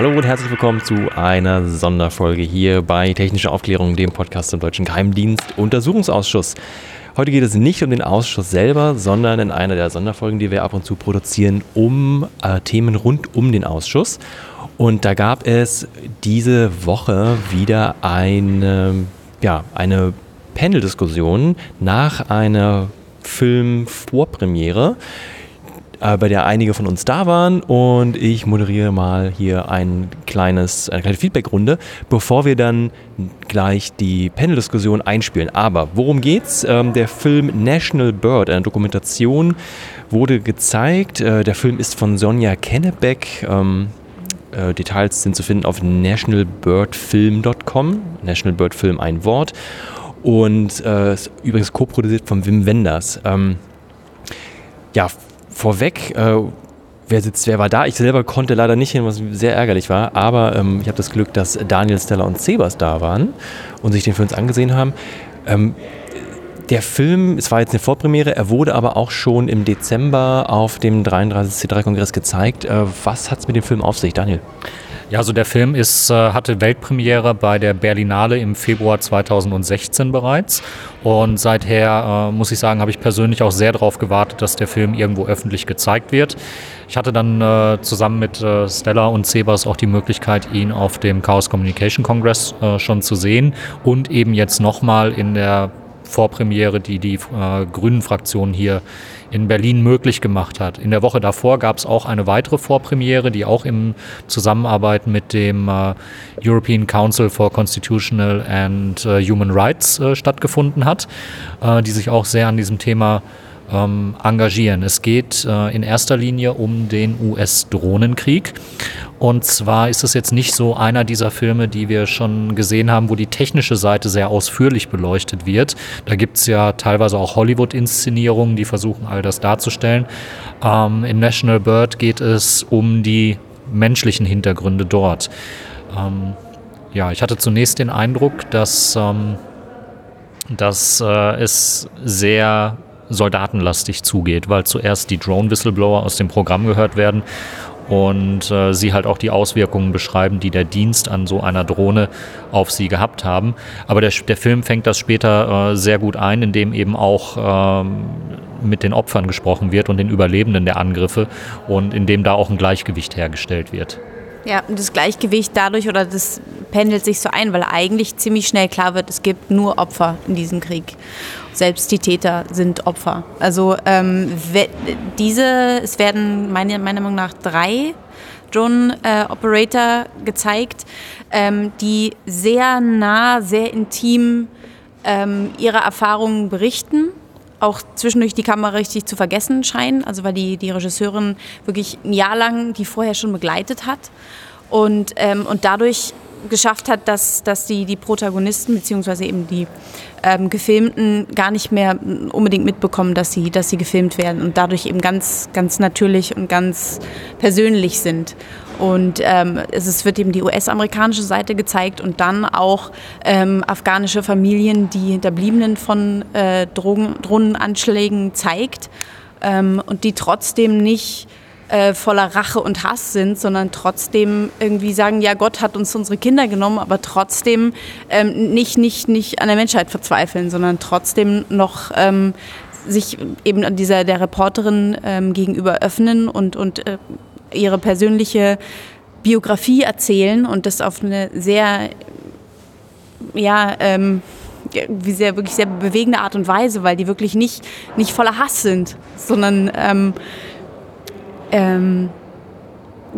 Hallo und herzlich willkommen zu einer Sonderfolge hier bei Technische Aufklärung, dem Podcast zum Deutschen Geheimdienst Untersuchungsausschuss. Heute geht es nicht um den Ausschuss selber, sondern in einer der Sonderfolgen, die wir ab und zu produzieren, um äh, Themen rund um den Ausschuss. Und da gab es diese Woche wieder eine, ja, eine Panel-Diskussion nach einer Filmvorpremiere äh, bei der einige von uns da waren und ich moderiere mal hier ein kleines, eine kleine Feedback-Runde, bevor wir dann gleich die Panel-Diskussion einspielen. Aber worum geht's? Ähm, der Film National Bird, eine Dokumentation, wurde gezeigt. Äh, der Film ist von Sonja Kennebeck. Ähm, äh, Details sind zu finden auf nationalbirdfilm.com. National Bird ein Wort. Und äh, ist übrigens co-produziert von Wim Wenders. Ähm, ja, vorweg, äh, wer sitzt, wer war da? Ich selber konnte leider nicht hin, was sehr ärgerlich war. Aber ähm, ich habe das Glück, dass Daniel, Stella und Sebas da waren und sich den für uns angesehen haben. Ähm, der Film, es war jetzt eine Vorpremiere, er wurde aber auch schon im Dezember auf dem 33. C3-Kongress gezeigt. Äh, was hat es mit dem Film auf sich, Daniel? Ja, also der Film ist, äh, hatte Weltpremiere bei der Berlinale im Februar 2016 bereits. Und seither, äh, muss ich sagen, habe ich persönlich auch sehr darauf gewartet, dass der Film irgendwo öffentlich gezeigt wird. Ich hatte dann äh, zusammen mit Stella und Sebas auch die Möglichkeit, ihn auf dem Chaos Communication Congress schon zu sehen und eben jetzt nochmal in der Vorpremiere, die die Grünen-Fraktion hier in Berlin möglich gemacht hat. In der Woche davor gab es auch eine weitere Vorpremiere, die auch im Zusammenarbeit mit dem äh, European Council for Constitutional and äh, Human Rights äh, stattgefunden hat, äh, die sich auch sehr an diesem Thema ähm, engagieren. Es geht äh, in erster Linie um den US-Drohnenkrieg. Und zwar ist es jetzt nicht so einer dieser Filme, die wir schon gesehen haben, wo die technische Seite sehr ausführlich beleuchtet wird. Da gibt es ja teilweise auch Hollywood-Inszenierungen, die versuchen, all das darzustellen. Ähm, in National Bird geht es um die menschlichen Hintergründe dort. Ähm, ja, ich hatte zunächst den Eindruck, dass, ähm, dass äh, es sehr soldatenlastig zugeht, weil zuerst die Drone-Whistleblower aus dem Programm gehört werden und äh, sie halt auch die Auswirkungen beschreiben, die der Dienst an so einer Drohne auf sie gehabt haben. Aber der, der Film fängt das später äh, sehr gut ein, indem eben auch ähm, mit den Opfern gesprochen wird und den Überlebenden der Angriffe und indem da auch ein Gleichgewicht hergestellt wird. Ja, und das Gleichgewicht dadurch oder das pendelt sich so ein, weil eigentlich ziemlich schnell klar wird, es gibt nur Opfer in diesem Krieg. Selbst die Täter sind Opfer. Also ähm, diese, es werden meine, meiner Meinung nach drei Drone-Operator äh, gezeigt, ähm, die sehr nah, sehr intim ähm, ihre Erfahrungen berichten auch zwischendurch die Kamera richtig zu vergessen scheinen, also weil die, die Regisseurin wirklich ein Jahr lang die vorher schon begleitet hat und, ähm, und dadurch geschafft hat, dass, dass die, die Protagonisten beziehungsweise eben die ähm, Gefilmten gar nicht mehr unbedingt mitbekommen, dass sie, dass sie gefilmt werden und dadurch eben ganz, ganz natürlich und ganz persönlich sind. Und ähm, es wird eben die US-amerikanische Seite gezeigt und dann auch ähm, afghanische Familien, die Hinterbliebenen von äh, Drogen, Drohnenanschlägen zeigt ähm, und die trotzdem nicht äh, voller Rache und Hass sind, sondern trotzdem irgendwie sagen, ja, Gott hat uns unsere Kinder genommen, aber trotzdem ähm, nicht, nicht, nicht an der Menschheit verzweifeln, sondern trotzdem noch ähm, sich eben dieser der Reporterin ähm, gegenüber öffnen und, und äh, ihre persönliche Biografie erzählen und das auf eine sehr, ja, ähm, wie sehr, wirklich sehr bewegende Art und Weise, weil die wirklich nicht, nicht voller Hass sind, sondern ähm, ähm,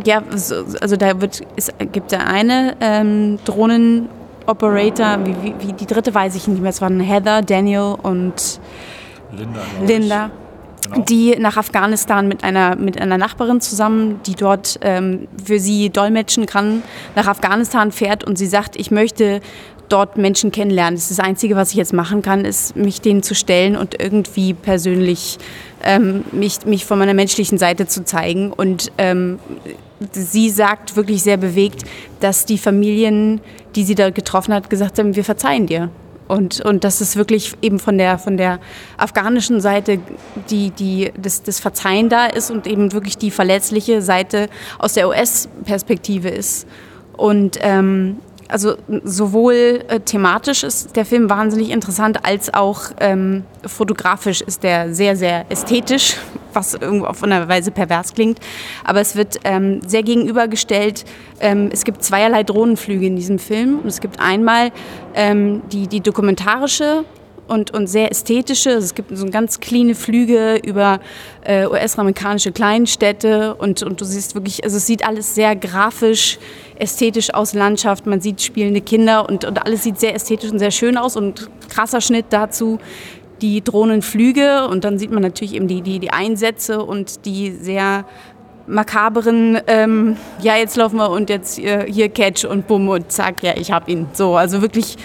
ja, also da wird, es gibt da eine ähm, Drohnenoperator, wie, wie, wie, die dritte weiß ich nicht mehr, es waren Heather, Daniel und Linda. Linda genau. die nach Afghanistan mit einer, mit einer Nachbarin zusammen, die dort ähm, für sie dolmetschen kann, nach Afghanistan fährt und sie sagt, ich möchte dort Menschen kennenlernen. Das das Einzige, was ich jetzt machen kann, ist mich denen zu stellen und irgendwie persönlich ähm, mich, mich von meiner menschlichen Seite zu zeigen. Und ähm, sie sagt wirklich sehr bewegt, dass die Familien, die sie da getroffen hat, gesagt haben, wir verzeihen dir. Und, und dass es wirklich eben von der, von der afghanischen Seite die, die, das, das Verzeihen da ist und eben wirklich die verletzliche Seite aus der US-Perspektive ist. Und ähm, also sowohl äh, thematisch ist der Film wahnsinnig interessant, als auch ähm, fotografisch ist der sehr, sehr ästhetisch, was irgendwo auf eine Weise pervers klingt. Aber es wird ähm, sehr gegenübergestellt. Ähm, es gibt zweierlei Drohnenflüge in diesem Film. Und es gibt einmal ähm, die, die dokumentarische und, und sehr ästhetische. Also es gibt so ganz cleane Flüge über äh, US-amerikanische Kleinstädte und, und du siehst wirklich, also es sieht alles sehr grafisch, ästhetisch aus, Landschaft, man sieht spielende Kinder und, und alles sieht sehr ästhetisch und sehr schön aus und krasser Schnitt dazu die Drohnenflüge und dann sieht man natürlich eben die, die, die Einsätze und die sehr makaberen, ähm, ja jetzt laufen wir und jetzt äh, hier Catch und bumm und zack, ja ich hab ihn. So, also wirklich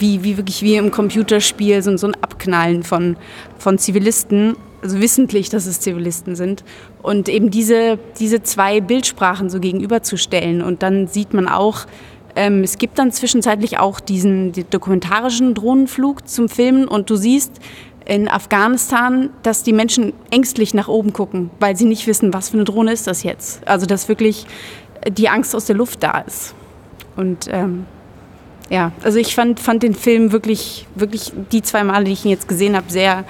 wie, wie wirklich wie im Computerspiel, so, so ein Abknallen von, von Zivilisten, also wissentlich, dass es Zivilisten sind. Und eben diese, diese zwei Bildsprachen so gegenüberzustellen. Und dann sieht man auch, ähm, es gibt dann zwischenzeitlich auch diesen die dokumentarischen Drohnenflug zum Filmen und du siehst in Afghanistan, dass die Menschen ängstlich nach oben gucken, weil sie nicht wissen, was für eine Drohne ist das jetzt. Also dass wirklich die Angst aus der Luft da ist. Und ähm, ja, also ich fand, fand den Film wirklich, wirklich die zwei Male, die ich ihn jetzt gesehen habe, sehr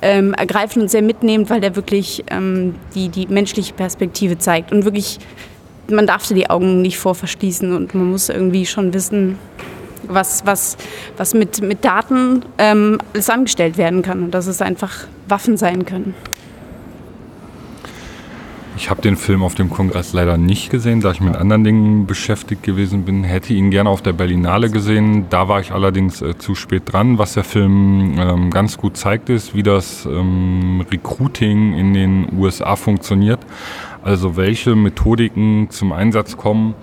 ähm, ergreifend und sehr mitnehmend, weil der wirklich ähm, die, die menschliche Perspektive zeigt. Und wirklich, man darf die Augen nicht vor verschließen und man muss irgendwie schon wissen, was, was, was mit, mit Daten ähm, alles angestellt werden kann und dass es einfach Waffen sein können. Ich habe den Film auf dem Kongress leider nicht gesehen, da ich mit anderen Dingen beschäftigt gewesen bin. Hätte ihn gerne auf der Berlinale gesehen. Da war ich allerdings äh, zu spät dran. Was der Film ähm, ganz gut zeigt, ist, wie das ähm, Recruiting in den USA funktioniert. Also welche Methodiken zum Einsatz kommen,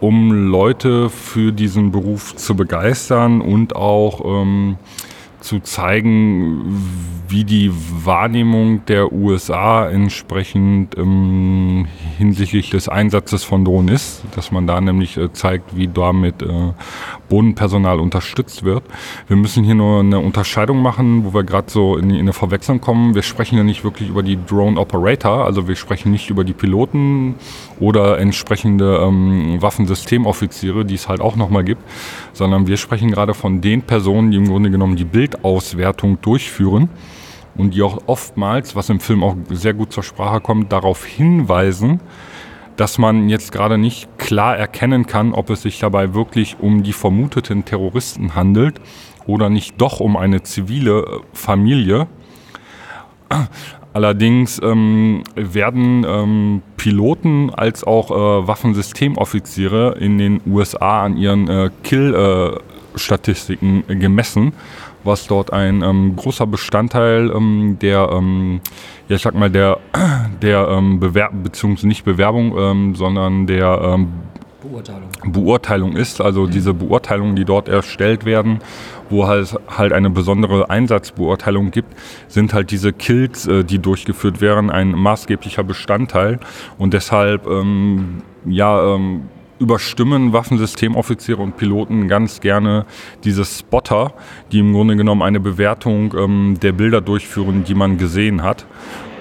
um Leute für diesen Beruf zu begeistern und auch ähm, zu zeigen, wie die Wahrnehmung der USA entsprechend ähm, hinsichtlich des Einsatzes von Drohnen ist, dass man da nämlich äh, zeigt, wie damit äh, Bodenpersonal unterstützt wird. Wir müssen hier nur eine Unterscheidung machen, wo wir gerade so in, in eine Verwechslung kommen. Wir sprechen ja nicht wirklich über die Drone Operator, also wir sprechen nicht über die Piloten oder entsprechende ähm, Waffensystemoffiziere, die es halt auch nochmal gibt, sondern wir sprechen gerade von den Personen, die im Grunde genommen die Bildauswertung durchführen und die auch oftmals, was im Film auch sehr gut zur Sprache kommt, darauf hinweisen, dass man jetzt gerade nicht klar erkennen kann, ob es sich dabei wirklich um die vermuteten Terroristen handelt oder nicht doch um eine zivile äh, Familie. Allerdings ähm, werden ähm, Piloten als auch äh, Waffensystemoffiziere in den USA an ihren äh, Kill-Statistiken äh, gemessen was dort ein ähm, großer Bestandteil ähm, der, ähm, ja ich sag mal, der, der ähm, Bewerbung, beziehungsweise nicht Bewerbung, ähm, sondern der ähm, Beurteilung. Beurteilung ist, also mhm. diese Beurteilungen, die dort erstellt werden, wo halt, halt eine besondere Einsatzbeurteilung gibt, sind halt diese Kills, äh, die durchgeführt werden, ein maßgeblicher Bestandteil und deshalb ähm, ja ähm, überstimmen Waffensystemoffiziere und Piloten ganz gerne diese Spotter, die im Grunde genommen eine Bewertung ähm, der Bilder durchführen, die man gesehen hat.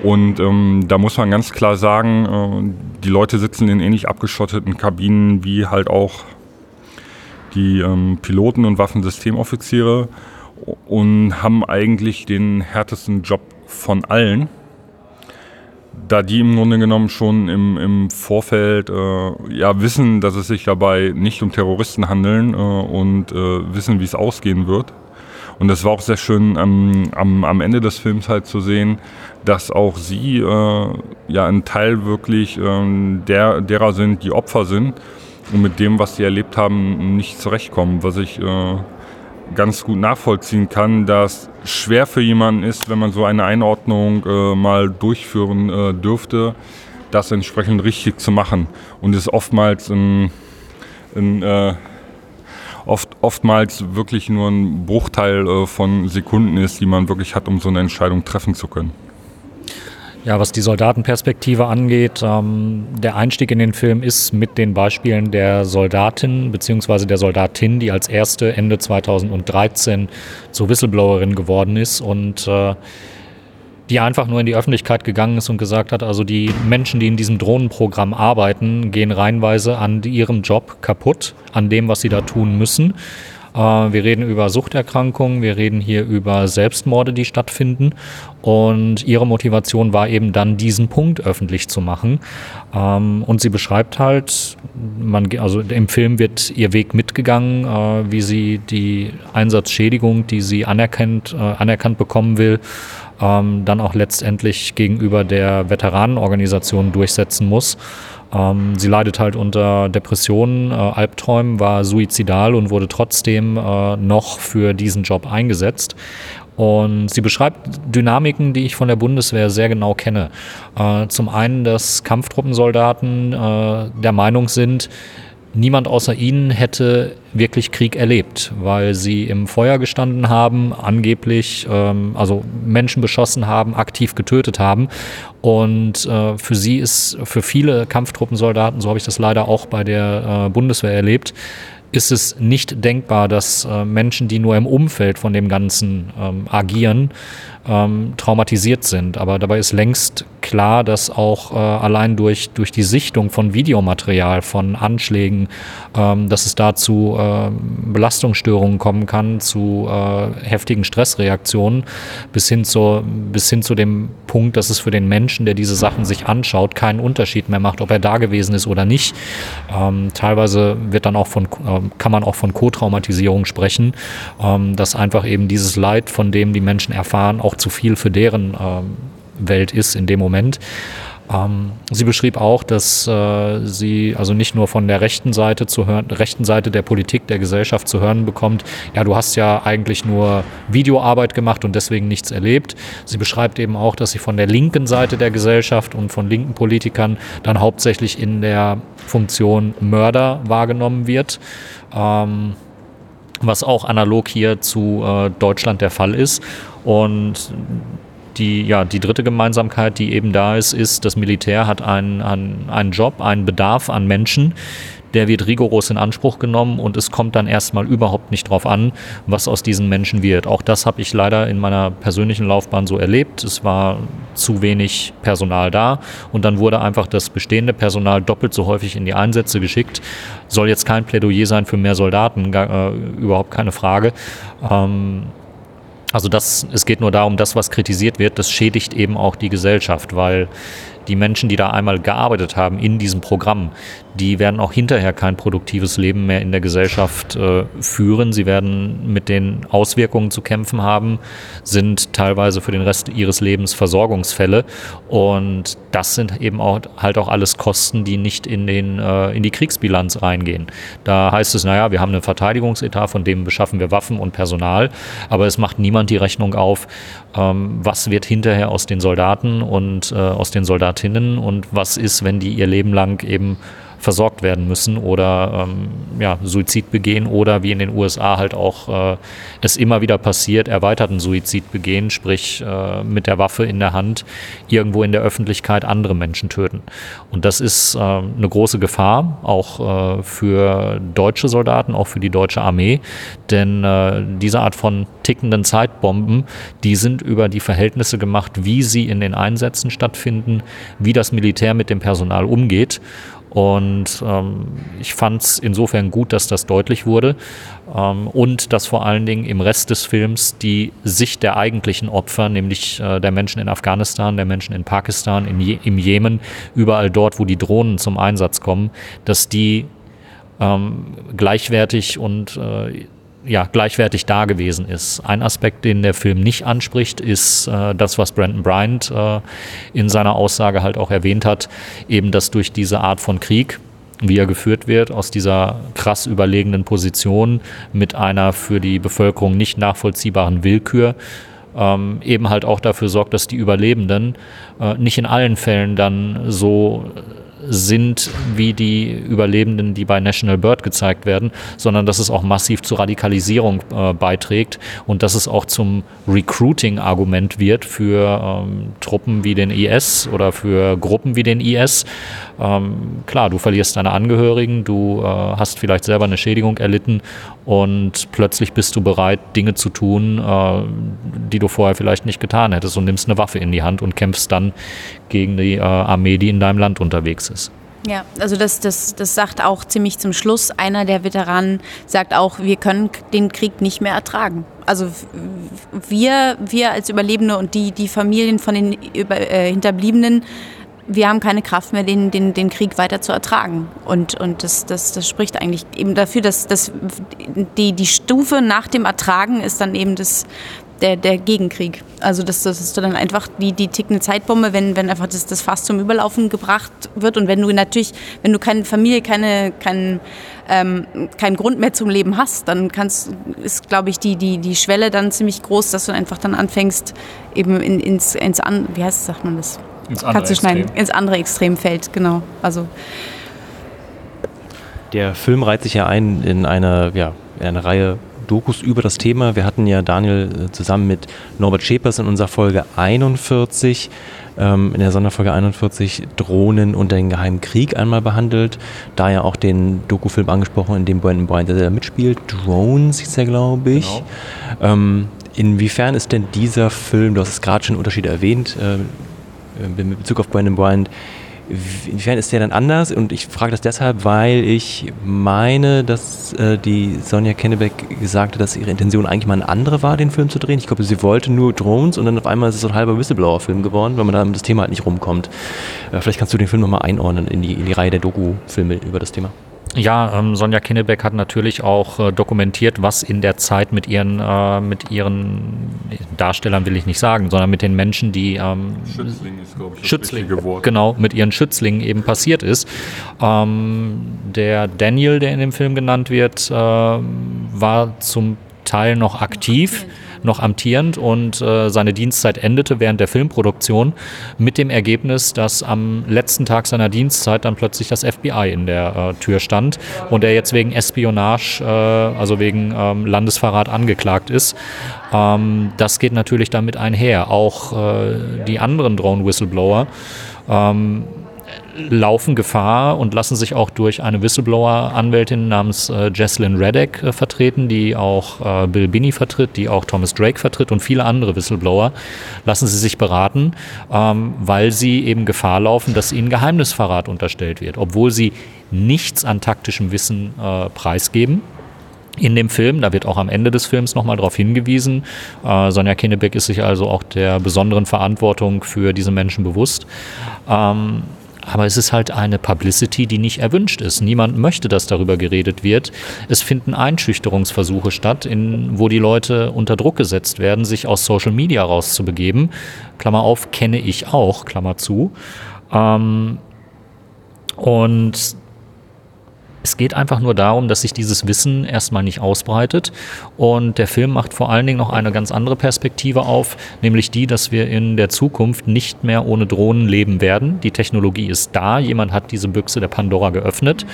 Und ähm, da muss man ganz klar sagen, äh, die Leute sitzen in ähnlich abgeschotteten Kabinen wie halt auch die ähm, Piloten und Waffensystemoffiziere und haben eigentlich den härtesten Job von allen da die im Grunde genommen schon im, im Vorfeld äh, ja, wissen, dass es sich dabei nicht um Terroristen handeln äh, und äh, wissen, wie es ausgehen wird. Und das war auch sehr schön ähm, am, am Ende des Films halt zu sehen, dass auch sie äh, ja ein Teil wirklich ähm, der, derer sind, die Opfer sind und mit dem, was sie erlebt haben, nicht zurechtkommen, was ich äh, ganz gut nachvollziehen kann, dass schwer für jemanden ist, wenn man so eine Einordnung äh, mal durchführen äh, dürfte, das entsprechend richtig zu machen. Und es oftmals ein, ein äh, oft, oftmals wirklich nur ein Bruchteil äh, von Sekunden ist, die man wirklich hat, um so eine Entscheidung treffen zu können. Ja, was die Soldatenperspektive angeht, ähm, der Einstieg in den Film ist mit den Beispielen der Soldatin bzw. der Soldatin, die als erste Ende 2013 zur Whistleblowerin geworden ist und äh, die einfach nur in die Öffentlichkeit gegangen ist und gesagt hat, also die Menschen, die in diesem Drohnenprogramm arbeiten, gehen reinweise an ihrem Job kaputt, an dem, was sie da tun müssen. Äh, wir reden über Suchterkrankungen, wir reden hier über Selbstmorde, die stattfinden. Und ihre Motivation war eben dann, diesen Punkt öffentlich zu machen. Ähm, und sie beschreibt halt, man, also im Film wird ihr Weg mitgegangen, äh, wie sie die Einsatzschädigung, die sie anerkannt, äh, anerkannt bekommen will, ähm, dann auch letztendlich gegenüber der Veteranenorganisation durchsetzen muss. Ähm, sie leidet halt unter Depressionen, äh, Albträumen, war suizidal und wurde trotzdem äh, noch für diesen Job eingesetzt. Und sie beschreibt Dynamiken, die ich von der Bundeswehr sehr genau kenne. Äh, zum einen, dass Kampftruppensoldaten äh, der Meinung sind, niemand außer ihnen hätte wirklich Krieg erlebt, weil sie im Feuer gestanden haben, angeblich ähm, also Menschen beschossen haben, aktiv getötet haben. Und äh, für sie ist, für viele Kampftruppensoldaten, so habe ich das leider auch bei der äh, Bundeswehr erlebt, ist es nicht denkbar, dass äh, Menschen, die nur im Umfeld von dem Ganzen ähm, agieren, ähm, traumatisiert sind. Aber dabei ist längst klar, dass auch äh, allein durch, durch die Sichtung von Videomaterial, von Anschlägen, ähm, dass es dazu äh, Belastungsstörungen kommen kann, zu äh, heftigen Stressreaktionen, bis hin, zu, bis hin zu dem Punkt, dass es für den Menschen, der diese Sachen sich anschaut, keinen Unterschied mehr macht, ob er da gewesen ist oder nicht. Ähm, teilweise wird dann auch von, äh, kann man auch von Co-Traumatisierung sprechen, ähm, dass einfach eben dieses Leid, von dem die Menschen erfahren, auch zu viel für deren ähm, Welt ist in dem Moment. Ähm, sie beschrieb auch, dass äh, sie also nicht nur von der rechten Seite zu hören, rechten Seite der Politik, der Gesellschaft zu hören bekommt, ja, du hast ja eigentlich nur Videoarbeit gemacht und deswegen nichts erlebt. Sie beschreibt eben auch, dass sie von der linken Seite der Gesellschaft und von linken Politikern dann hauptsächlich in der Funktion Mörder wahrgenommen wird. Ähm, was auch analog hier zu äh, Deutschland der Fall ist. Und die, ja, die dritte Gemeinsamkeit, die eben da ist, ist, das Militär hat einen, einen, einen Job, einen Bedarf an Menschen, der wird rigoros in Anspruch genommen und es kommt dann erstmal überhaupt nicht drauf an, was aus diesen Menschen wird. Auch das habe ich leider in meiner persönlichen Laufbahn so erlebt. Es war zu wenig Personal da und dann wurde einfach das bestehende Personal doppelt so häufig in die Einsätze geschickt. Soll jetzt kein Plädoyer sein für mehr Soldaten, äh, überhaupt keine Frage. Ähm, also das, es geht nur darum, das, was kritisiert wird, das schädigt eben auch die Gesellschaft, weil die Menschen, die da einmal gearbeitet haben in diesem Programm, die werden auch hinterher kein produktives Leben mehr in der Gesellschaft äh, führen. Sie werden mit den Auswirkungen zu kämpfen haben, sind teilweise für den Rest ihres Lebens Versorgungsfälle. Und das sind eben auch halt auch alles Kosten, die nicht in, den, äh, in die Kriegsbilanz reingehen. Da heißt es, naja, wir haben einen Verteidigungsetat, von dem beschaffen wir Waffen und Personal, aber es macht niemand die Rechnung auf, ähm, was wird hinterher aus den Soldaten und äh, aus den Soldatinnen und was ist, wenn die ihr Leben lang eben versorgt werden müssen oder ähm, ja, Suizid begehen oder wie in den USA halt auch äh, es immer wieder passiert, erweiterten Suizid begehen, sprich äh, mit der Waffe in der Hand irgendwo in der Öffentlichkeit andere Menschen töten. Und das ist äh, eine große Gefahr, auch äh, für deutsche Soldaten, auch für die deutsche Armee, denn äh, diese Art von tickenden Zeitbomben, die sind über die Verhältnisse gemacht, wie sie in den Einsätzen stattfinden, wie das Militär mit dem Personal umgeht. Und ähm, ich fand es insofern gut, dass das deutlich wurde. Ähm, und dass vor allen Dingen im Rest des Films die Sicht der eigentlichen Opfer, nämlich äh, der Menschen in Afghanistan, der Menschen in Pakistan, in Je im Jemen, überall dort, wo die Drohnen zum Einsatz kommen, dass die ähm, gleichwertig und äh, ja, gleichwertig da gewesen ist. Ein Aspekt, den der Film nicht anspricht, ist äh, das, was Brandon Bryant äh, in seiner Aussage halt auch erwähnt hat, eben dass durch diese Art von Krieg, wie er geführt wird, aus dieser krass überlegenen Position mit einer für die Bevölkerung nicht nachvollziehbaren Willkür, ähm, eben halt auch dafür sorgt, dass die Überlebenden äh, nicht in allen Fällen dann so sind wie die Überlebenden, die bei National Bird gezeigt werden, sondern dass es auch massiv zur Radikalisierung äh, beiträgt und dass es auch zum Recruiting-Argument wird für ähm, Truppen wie den IS oder für Gruppen wie den IS. Ähm, klar, du verlierst deine Angehörigen, du äh, hast vielleicht selber eine Schädigung erlitten und plötzlich bist du bereit, Dinge zu tun, äh, die du vorher vielleicht nicht getan hättest und nimmst eine Waffe in die Hand und kämpfst dann gegen die äh, Armee, die in deinem Land unterwegs ist. Ja, also das, das, das sagt auch ziemlich zum Schluss. Einer der Veteranen sagt auch, wir können den Krieg nicht mehr ertragen. Also wir, wir als Überlebende und die, die Familien von den Über, äh, Hinterbliebenen, wir haben keine Kraft mehr, den, den, den Krieg weiter zu ertragen. Und, und das, das, das spricht eigentlich eben dafür, dass, dass die, die Stufe nach dem Ertragen ist dann eben das, der, der Gegenkrieg. Also das, das ist dann einfach die, die tickende Zeitbombe, wenn, wenn einfach das, das Fass zum Überlaufen gebracht wird und wenn du natürlich, wenn du keine Familie, keine, kein, ähm, keinen Grund mehr zum Leben hast, dann kannst, ist, glaube ich, die, die, die Schwelle dann ziemlich groß, dass du einfach dann anfängst, eben in, ins, ins an, wie heißt, sagt man das? Ins andere schneiden, Extrem. ins andere Extrem fällt, genau. Also Der Film reiht sich ja ein in eine, ja, in eine Reihe Dokus über das Thema. Wir hatten ja Daniel äh, zusammen mit Norbert Schepers in unserer Folge 41, ähm, in der Sonderfolge 41, Drohnen und den Geheimen Krieg einmal behandelt. Da ja auch den Dokufilm angesprochen, in dem Brandon Bryan der mitspielt. Drones hieß er, glaube ich. Ähm, inwiefern ist denn dieser Film, du hast es gerade schon Unterschiede erwähnt, äh, in Bezug auf Brandon Bryant, inwiefern ist der dann anders? Und ich frage das deshalb, weil ich meine, dass äh, die Sonja Kennebeck gesagt hat, dass ihre Intention eigentlich mal eine andere war, den Film zu drehen. Ich glaube, sie wollte nur Drones und dann auf einmal ist es so ein halber Whistleblower-Film geworden, weil man da um das Thema halt nicht rumkommt. Äh, vielleicht kannst du den Film nochmal einordnen in die, in die Reihe der Doku-Filme über das Thema. Ja, ähm, Sonja Kinnebeck hat natürlich auch äh, dokumentiert, was in der Zeit mit ihren, äh, mit ihren Darstellern will ich nicht sagen, sondern mit den Menschen, die ähm, Schützling ist, glaube ich, das Schützling, Wort. genau, mit ihren Schützlingen eben passiert ist. Ähm, der Daniel, der in dem Film genannt wird, äh, war zum Teil noch aktiv, noch amtierend und äh, seine Dienstzeit endete während der Filmproduktion mit dem Ergebnis, dass am letzten Tag seiner Dienstzeit dann plötzlich das FBI in der äh, Tür stand und er jetzt wegen Espionage, äh, also wegen ähm, Landesverrat angeklagt ist. Ähm, das geht natürlich damit einher. Auch äh, die anderen Drone-Whistleblower ähm, laufen Gefahr und lassen sich auch durch eine Whistleblower-Anwältin namens äh, Jesslyn Reddick äh, vertreten, die auch äh, Bill Binney vertritt, die auch Thomas Drake vertritt und viele andere Whistleblower, lassen sie sich beraten, ähm, weil sie eben Gefahr laufen, dass ihnen Geheimnisverrat unterstellt wird, obwohl sie nichts an taktischem Wissen äh, preisgeben in dem Film. Da wird auch am Ende des Films nochmal darauf hingewiesen. Äh, Sonja Kinnebeck ist sich also auch der besonderen Verantwortung für diese Menschen bewusst. Ähm, aber es ist halt eine Publicity, die nicht erwünscht ist. Niemand möchte, dass darüber geredet wird. Es finden Einschüchterungsversuche statt, in, wo die Leute unter Druck gesetzt werden, sich aus Social Media rauszubegeben. Klammer auf, kenne ich auch, Klammer zu. Ähm, und es geht einfach nur darum, dass sich dieses Wissen erstmal nicht ausbreitet. Und der Film macht vor allen Dingen noch eine ganz andere Perspektive auf, nämlich die, dass wir in der Zukunft nicht mehr ohne Drohnen leben werden. Die Technologie ist da, jemand hat diese Büchse der Pandora geöffnet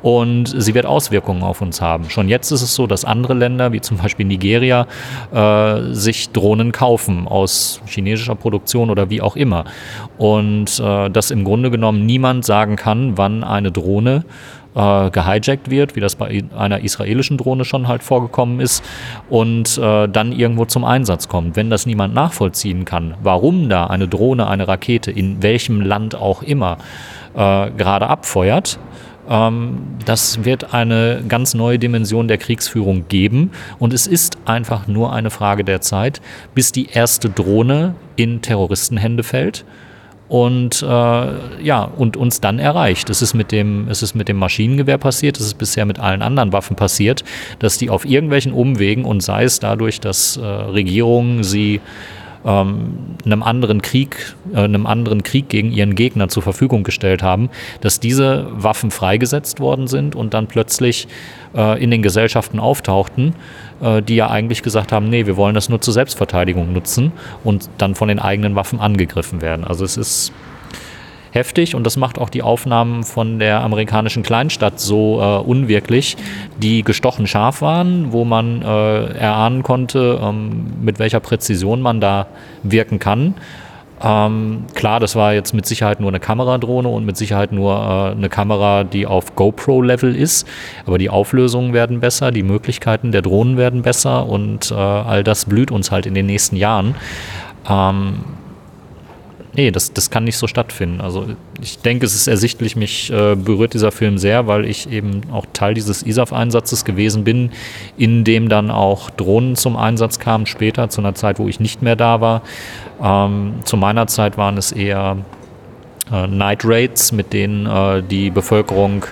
und sie wird Auswirkungen auf uns haben. Schon jetzt ist es so, dass andere Länder, wie zum Beispiel Nigeria, äh, sich Drohnen kaufen aus chinesischer Produktion oder wie auch immer. Und äh, dass im Grunde genommen niemand sagen kann, wann eine Drohne äh, gehijackt wird, wie das bei einer israelischen Drohne schon halt vorgekommen ist, und äh, dann irgendwo zum Einsatz kommt. Wenn das niemand nachvollziehen kann, warum da eine Drohne, eine Rakete in welchem Land auch immer äh, gerade abfeuert, ähm, das wird eine ganz neue Dimension der Kriegsführung geben. Und es ist einfach nur eine Frage der Zeit, bis die erste Drohne in Terroristenhände fällt und äh, ja und uns dann erreicht. Es ist mit dem es ist mit dem Maschinengewehr passiert, es ist bisher mit allen anderen Waffen passiert, dass die auf irgendwelchen Umwegen und sei es dadurch, dass äh, Regierungen sie ähm, einem anderen Krieg, äh, einem anderen Krieg gegen ihren Gegner zur Verfügung gestellt haben, dass diese Waffen freigesetzt worden sind und dann plötzlich äh, in den Gesellschaften auftauchten, die ja eigentlich gesagt haben, nee, wir wollen das nur zur Selbstverteidigung nutzen und dann von den eigenen Waffen angegriffen werden. Also es ist heftig und das macht auch die Aufnahmen von der amerikanischen Kleinstadt so äh, unwirklich, die gestochen scharf waren, wo man äh, erahnen konnte, ähm, mit welcher Präzision man da wirken kann. Ähm, klar, das war jetzt mit Sicherheit nur eine Kameradrohne und mit Sicherheit nur äh, eine Kamera, die auf GoPro-Level ist. Aber die Auflösungen werden besser, die Möglichkeiten der Drohnen werden besser und äh, all das blüht uns halt in den nächsten Jahren. Ähm, nee, das, das kann nicht so stattfinden. Also ich denke, es ist ersichtlich, mich äh, berührt dieser Film sehr, weil ich eben auch Teil dieses ISAF-Einsatzes gewesen bin, in dem dann auch Drohnen zum Einsatz kamen, später, zu einer Zeit, wo ich nicht mehr da war. Ähm, zu meiner Zeit waren es eher äh, Night Raids, mit denen äh, die Bevölkerung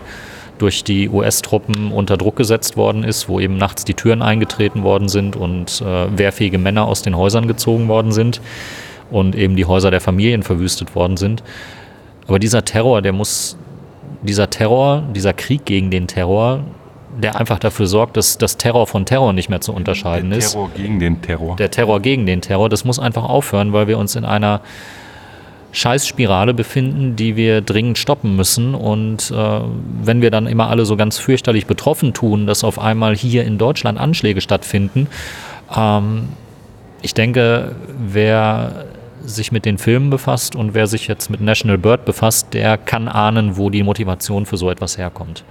durch die US-Truppen unter Druck gesetzt worden ist, wo eben nachts die Türen eingetreten worden sind und äh, wehrfähige Männer aus den Häusern gezogen worden sind und eben die Häuser der Familien verwüstet worden sind. Aber dieser Terror, der muss, dieser Terror, dieser Krieg gegen den Terror, der einfach dafür sorgt, dass das Terror von Terror nicht mehr zu unterscheiden der ist. Terror gegen den Terror. Der Terror gegen den Terror, das muss einfach aufhören, weil wir uns in einer Scheißspirale befinden, die wir dringend stoppen müssen. Und äh, wenn wir dann immer alle so ganz fürchterlich betroffen tun, dass auf einmal hier in Deutschland Anschläge stattfinden, ähm, ich denke, wer sich mit den Filmen befasst und wer sich jetzt mit National Bird befasst, der kann ahnen, wo die Motivation für so etwas herkommt.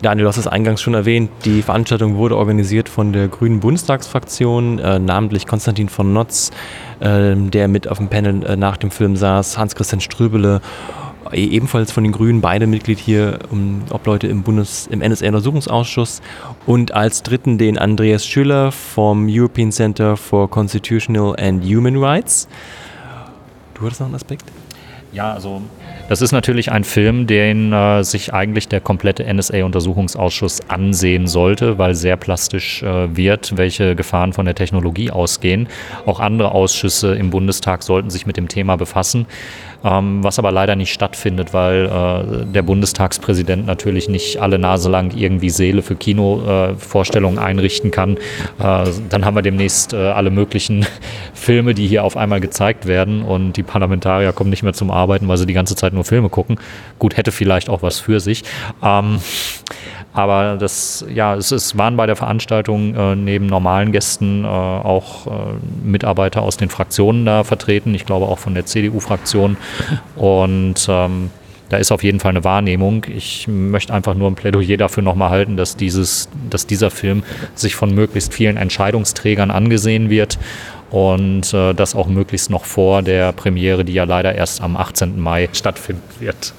Daniel, du hast es eingangs schon erwähnt, die Veranstaltung wurde organisiert von der Grünen Bundestagsfraktion, äh, namentlich Konstantin von Notz, äh, der mit auf dem Panel äh, nach dem Film saß, Hans-Christian Ströbele, ebenfalls von den Grünen, beide Mitglied hier, um, Obleute im, Bundes-, im NSA-Untersuchungsausschuss und als dritten den Andreas Schüller vom European Center for Constitutional and Human Rights. Du hattest noch einen Aspekt? Ja, also das ist natürlich ein Film, den äh, sich eigentlich der komplette NSA-Untersuchungsausschuss ansehen sollte, weil sehr plastisch äh, wird, welche Gefahren von der Technologie ausgehen. Auch andere Ausschüsse im Bundestag sollten sich mit dem Thema befassen ähm, was aber leider nicht stattfindet, weil äh, der Bundestagspräsident natürlich nicht alle Nase lang irgendwie Seele für Kinovorstellungen äh, einrichten kann. Äh, dann haben wir demnächst äh, alle möglichen Filme, die hier auf einmal gezeigt werden und die Parlamentarier kommen nicht mehr zum Arbeiten, weil sie die ganze Zeit nur Filme gucken. Gut, hätte vielleicht auch was für sich. Ähm, aber das, ja, es, es waren bei der Veranstaltung äh, neben normalen Gästen äh, auch äh, Mitarbeiter aus den Fraktionen da vertreten. Ich glaube auch von der CDU-Fraktion. Und ähm, da ist auf jeden Fall eine Wahrnehmung. Ich möchte einfach nur ein Plädoyer dafür nochmal halten, dass, dieses, dass dieser Film sich von möglichst vielen Entscheidungsträgern angesehen wird und äh, das auch möglichst noch vor der Premiere, die ja leider erst am 18. Mai stattfinden wird.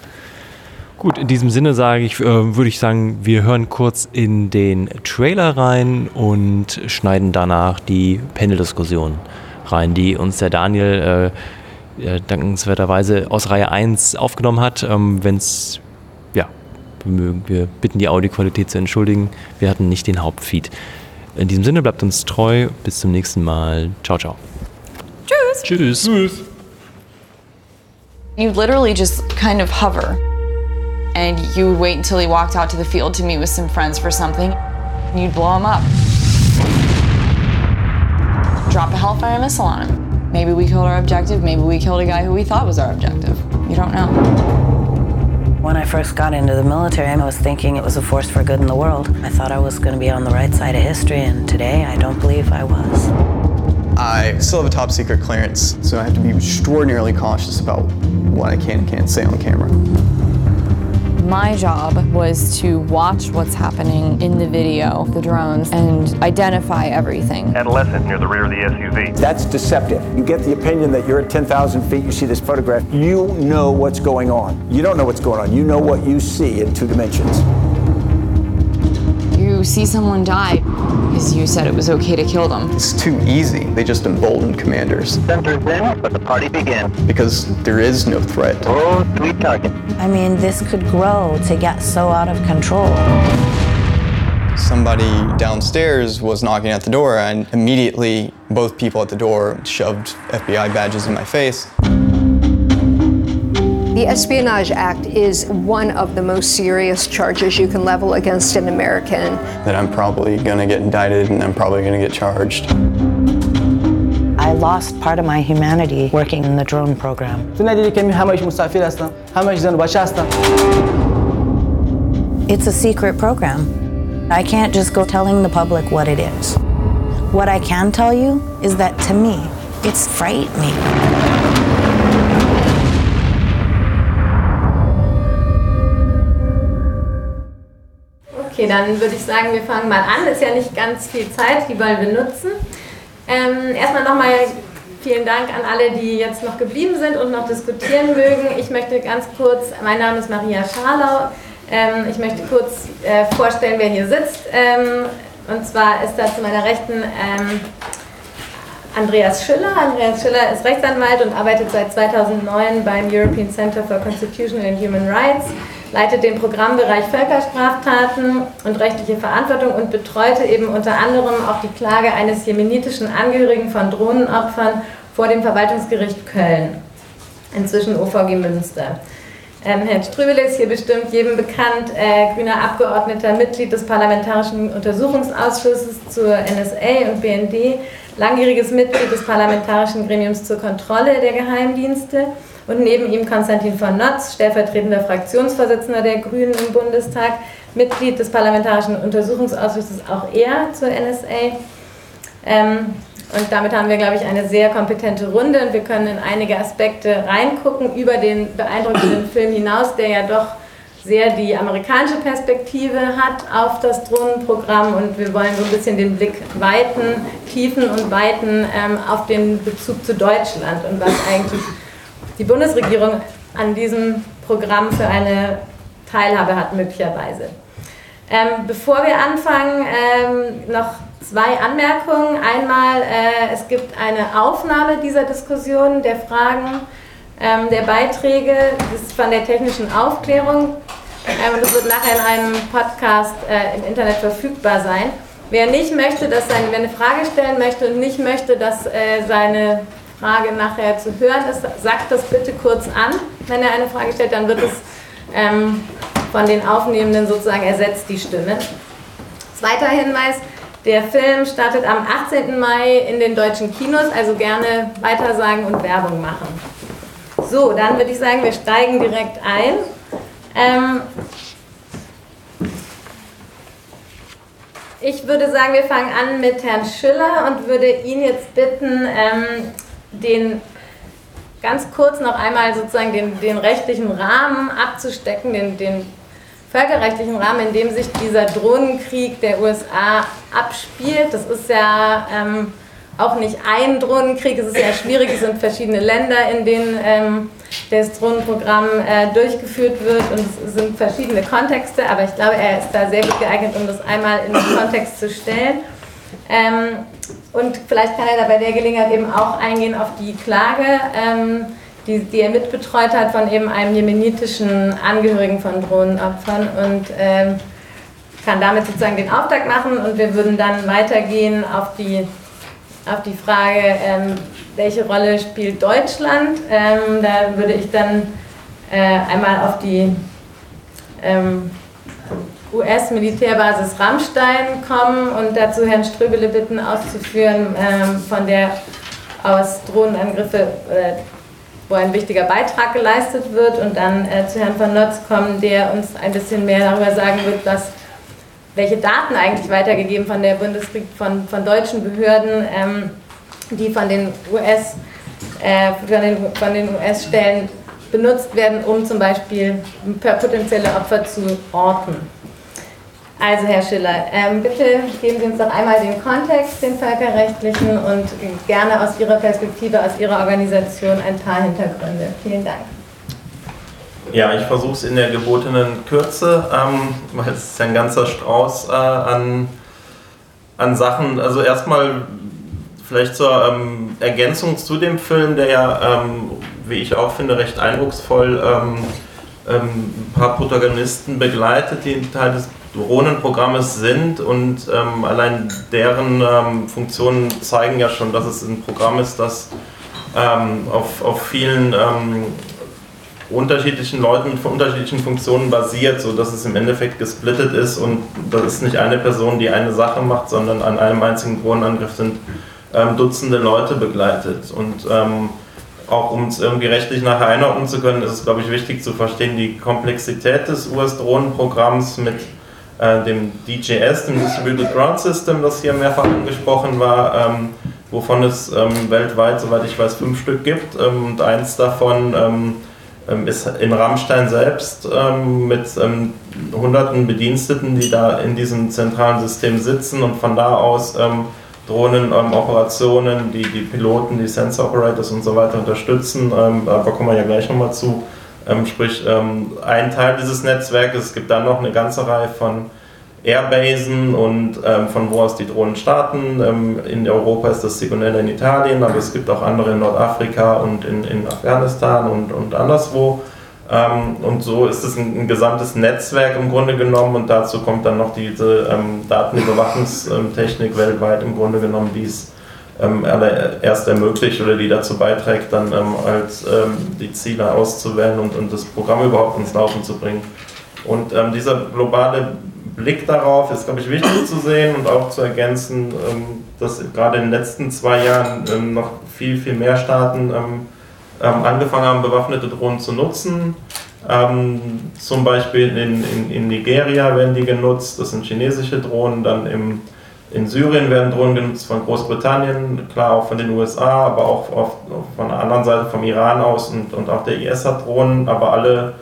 Gut, in diesem Sinne sage ich, äh, würde ich sagen, wir hören kurz in den Trailer rein und schneiden danach die Panel-Diskussion rein, die uns der Daniel äh, äh, dankenswerterweise aus Reihe 1 aufgenommen hat. Ähm, Wenn es, ja, mögen, wir bitten die Audioqualität zu entschuldigen. Wir hatten nicht den Hauptfeed. In diesem Sinne bleibt uns treu. Bis zum nächsten Mal. Ciao, ciao. Tschüss. Tschüss. Tschüss. You literally just kind of hover. And you would wait until he walked out to the field to meet with some friends for something. And you'd blow him up. Drop a Hellfire missile on him. Maybe we killed our objective. Maybe we killed a guy who we thought was our objective. You don't know. When I first got into the military, I was thinking it was a force for good in the world. I thought I was going to be on the right side of history, and today I don't believe I was. I still have a top secret clearance, so I have to be extraordinarily cautious about what I can and can't say on camera. My job was to watch what's happening in the video, the drones, and identify everything. adolescent near the rear of the SUV. That's deceptive. You get the opinion that you're at 10,000 feet, you see this photograph, you know what's going on. You don't know what's going on. You know what you see in two dimensions. You see someone die because you said it was okay to kill them. It's too easy. They just embolden commanders Center's in, but the party begins. because there is no threat. Oh, sweet target. I mean, this could grow to get so out of control. Somebody downstairs was knocking at the door, and immediately both people at the door shoved FBI badges in my face. The Espionage Act is one of the most serious charges you can level against an American. That I'm probably gonna get indicted and I'm probably gonna get charged. I lost part of my humanity working in the drone program. It's a secret program. I can't just go telling the public what it is. What I can tell you is that to me, it's frightening. Okay, dann würde ich sagen, wir fangen mal an. Ist ja nicht ganz viel Zeit, die wollen wir nutzen. Ähm, erstmal nochmal vielen Dank an alle, die jetzt noch geblieben sind und noch diskutieren mögen. Ich möchte ganz kurz, mein Name ist Maria Scharlau. Ähm, ich möchte kurz äh, vorstellen, wer hier sitzt. Ähm, und zwar ist da zu meiner Rechten ähm, Andreas Schüller. Andreas Schüller ist Rechtsanwalt und arbeitet seit 2009 beim European Center for Constitutional and Human Rights leitet den Programmbereich Völkerstraftaten und rechtliche Verantwortung und betreute eben unter anderem auch die Klage eines jemenitischen Angehörigen von Drohnenopfern vor dem Verwaltungsgericht Köln, inzwischen OVG Münster. Ähm, Herr Strübele ist hier bestimmt jedem bekannt, äh, grüner Abgeordneter, Mitglied des Parlamentarischen Untersuchungsausschusses zur NSA und BND, langjähriges Mitglied des Parlamentarischen Gremiums zur Kontrolle der Geheimdienste und neben ihm Konstantin von Notz, stellvertretender Fraktionsvorsitzender der Grünen im Bundestag, Mitglied des Parlamentarischen Untersuchungsausschusses, auch er zur NSA. Ähm, und damit haben wir, glaube ich, eine sehr kompetente Runde und wir können in einige Aspekte reingucken über den beeindruckenden Film hinaus, der ja doch sehr die amerikanische Perspektive hat auf das Drohnenprogramm und wir wollen so ein bisschen den Blick weiten, tiefen und weiten ähm, auf den Bezug zu Deutschland und was eigentlich die Bundesregierung an diesem Programm für eine Teilhabe hat, möglicherweise. Ähm, bevor wir anfangen, ähm, noch zwei Anmerkungen. Einmal, äh, es gibt eine Aufnahme dieser Diskussion, der Fragen, ähm, der Beiträge, das ist von der technischen Aufklärung. Ähm, und das wird nachher in einem Podcast äh, im Internet verfügbar sein. Wer nicht möchte, dass seine, wer eine Frage stellen möchte und nicht möchte, dass äh, seine Frage nachher zu hören ist, sagt das bitte kurz an. Wenn er eine Frage stellt, dann wird es ähm, von den Aufnehmenden sozusagen ersetzt, die Stimme. Zweiter Hinweis, der Film startet am 18. Mai in den deutschen Kinos, also gerne weitersagen und Werbung machen. So, dann würde ich sagen, wir steigen direkt ein. Ähm, ich würde sagen, wir fangen an mit Herrn Schüller und würde ihn jetzt bitten, ähm, den ganz kurz noch einmal sozusagen den, den rechtlichen Rahmen abzustecken, den, den völkerrechtlichen Rahmen, in dem sich dieser Drohnenkrieg der USA abspielt. Das ist ja ähm, auch nicht ein Drohnenkrieg, es ist ja schwierig, es sind verschiedene Länder, in denen ähm, das Drohnenprogramm äh, durchgeführt wird und es sind verschiedene Kontexte, aber ich glaube, er ist da sehr gut geeignet, um das einmal in den Kontext zu stellen. Ähm, und vielleicht kann er da bei der Gelegenheit eben auch eingehen auf die Klage, ähm, die, die er mitbetreut hat von eben einem jemenitischen Angehörigen von Drohnenopfern und ähm, kann damit sozusagen den Auftakt machen und wir würden dann weitergehen auf die, auf die Frage, ähm, welche Rolle spielt Deutschland. Ähm, da würde ich dann äh, einmal auf die ähm, US-Militärbasis Rammstein kommen und dazu Herrn Ströbele bitten auszuführen, ähm, von der aus Drohnenangriffe, äh, wo ein wichtiger Beitrag geleistet wird und dann äh, zu Herrn von Notz kommen, der uns ein bisschen mehr darüber sagen wird, was, welche Daten eigentlich weitergegeben von der Bundesregierung, von, von deutschen Behörden, ähm, die von den US äh, von den, von den US-Stellen benutzt werden, um zum Beispiel potenzielle Opfer zu orten. Also Herr Schiller, ähm, bitte geben Sie uns doch einmal den Kontext, den völkerrechtlichen und gerne aus Ihrer Perspektive, aus Ihrer Organisation ein paar Hintergründe. Vielen Dank. Ja, ich versuche es in der gebotenen Kürze, ähm, weil es ist ein ganzer Strauß äh, an, an Sachen. Also erstmal vielleicht zur ähm, Ergänzung zu dem Film, der ja, wie ich auch finde, recht eindrucksvoll ein paar Protagonisten begleitet, die Teil des Drohnenprogrammes sind und ähm, allein deren ähm, Funktionen zeigen ja schon, dass es ein Programm ist, das ähm, auf, auf vielen ähm, unterschiedlichen Leuten von unterschiedlichen Funktionen basiert, sodass es im Endeffekt gesplittet ist und das ist nicht eine Person, die eine Sache macht, sondern an einem einzigen Drohnenangriff sind ähm, Dutzende Leute begleitet. Und ähm, auch um es irgendwie rechtlich nachher einordnen zu können, ist es, glaube ich, wichtig zu verstehen, die Komplexität des US-Drohnenprogramms mit äh, dem DJS, dem Distributed Ground System, das hier mehrfach angesprochen war, ähm, wovon es ähm, weltweit, soweit ich weiß, fünf Stück gibt. Ähm, und eins davon ähm, ähm, ist in Rammstein selbst mit hunderten Bediensteten, die da in diesem zentralen System sitzen und von da aus Drohnenoperationen, die die Piloten, die Sensor Operators und so weiter unterstützen. Da kommen wir ja gleich nochmal zu. Ähm, sprich, ähm, ein Teil dieses Netzwerkes, es gibt dann noch eine ganze Reihe von Airbasen und ähm, von wo aus die Drohnen starten. Ähm, in Europa ist das Sigonella in Italien, aber es gibt auch andere in Nordafrika und in, in Afghanistan und, und anderswo. Ähm, und so ist es ein, ein, gesamtes Netzwerk im Grunde genommen und dazu kommt dann noch diese ähm, Datenüberwachungstechnik weltweit im Grunde genommen, die es ähm, erst ermöglicht oder die dazu beiträgt, dann ähm, als ähm, die Ziele auszuwählen und, und das Programm überhaupt ins Laufen zu bringen. Und ähm, dieser globale Blick darauf ist, glaube ich, wichtig zu sehen und auch zu ergänzen, dass gerade in den letzten zwei Jahren noch viel, viel mehr Staaten ähm, angefangen haben, bewaffnete Drohnen zu nutzen. Ähm, zum Beispiel in, in, in, Nigeria werden die genutzt, das sind chinesische Drohnen, dann im, in Syrien werden Drohnen genutzt von Großbritannien, klar auch von den USA, aber auch auf, von der anderen Seite vom Iran aus und, und auch der IS hat Drohnen, aber alle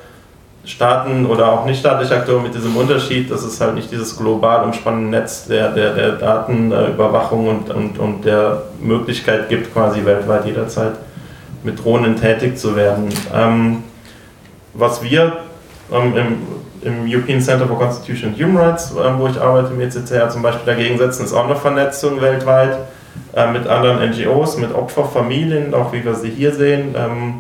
Staaten oder auch nichtstaatliche Akteure mit diesem Unterschied, dass es halt nicht dieses global umspannende Netz der, der, der Datenüberwachung und, und, und der Möglichkeit gibt, quasi weltweit jederzeit mit Drohnen tätig zu werden. Ähm, was wir ähm, im, im, European Center for Constitution and Human Rights, ähm, wo ich arbeite, im ECCR zum Beispiel dagegen setzen, ist auch eine Vernetzung weltweit äh, mit anderen NGOs, mit Opferfamilien, auch wie wir sie hier sehen, ähm,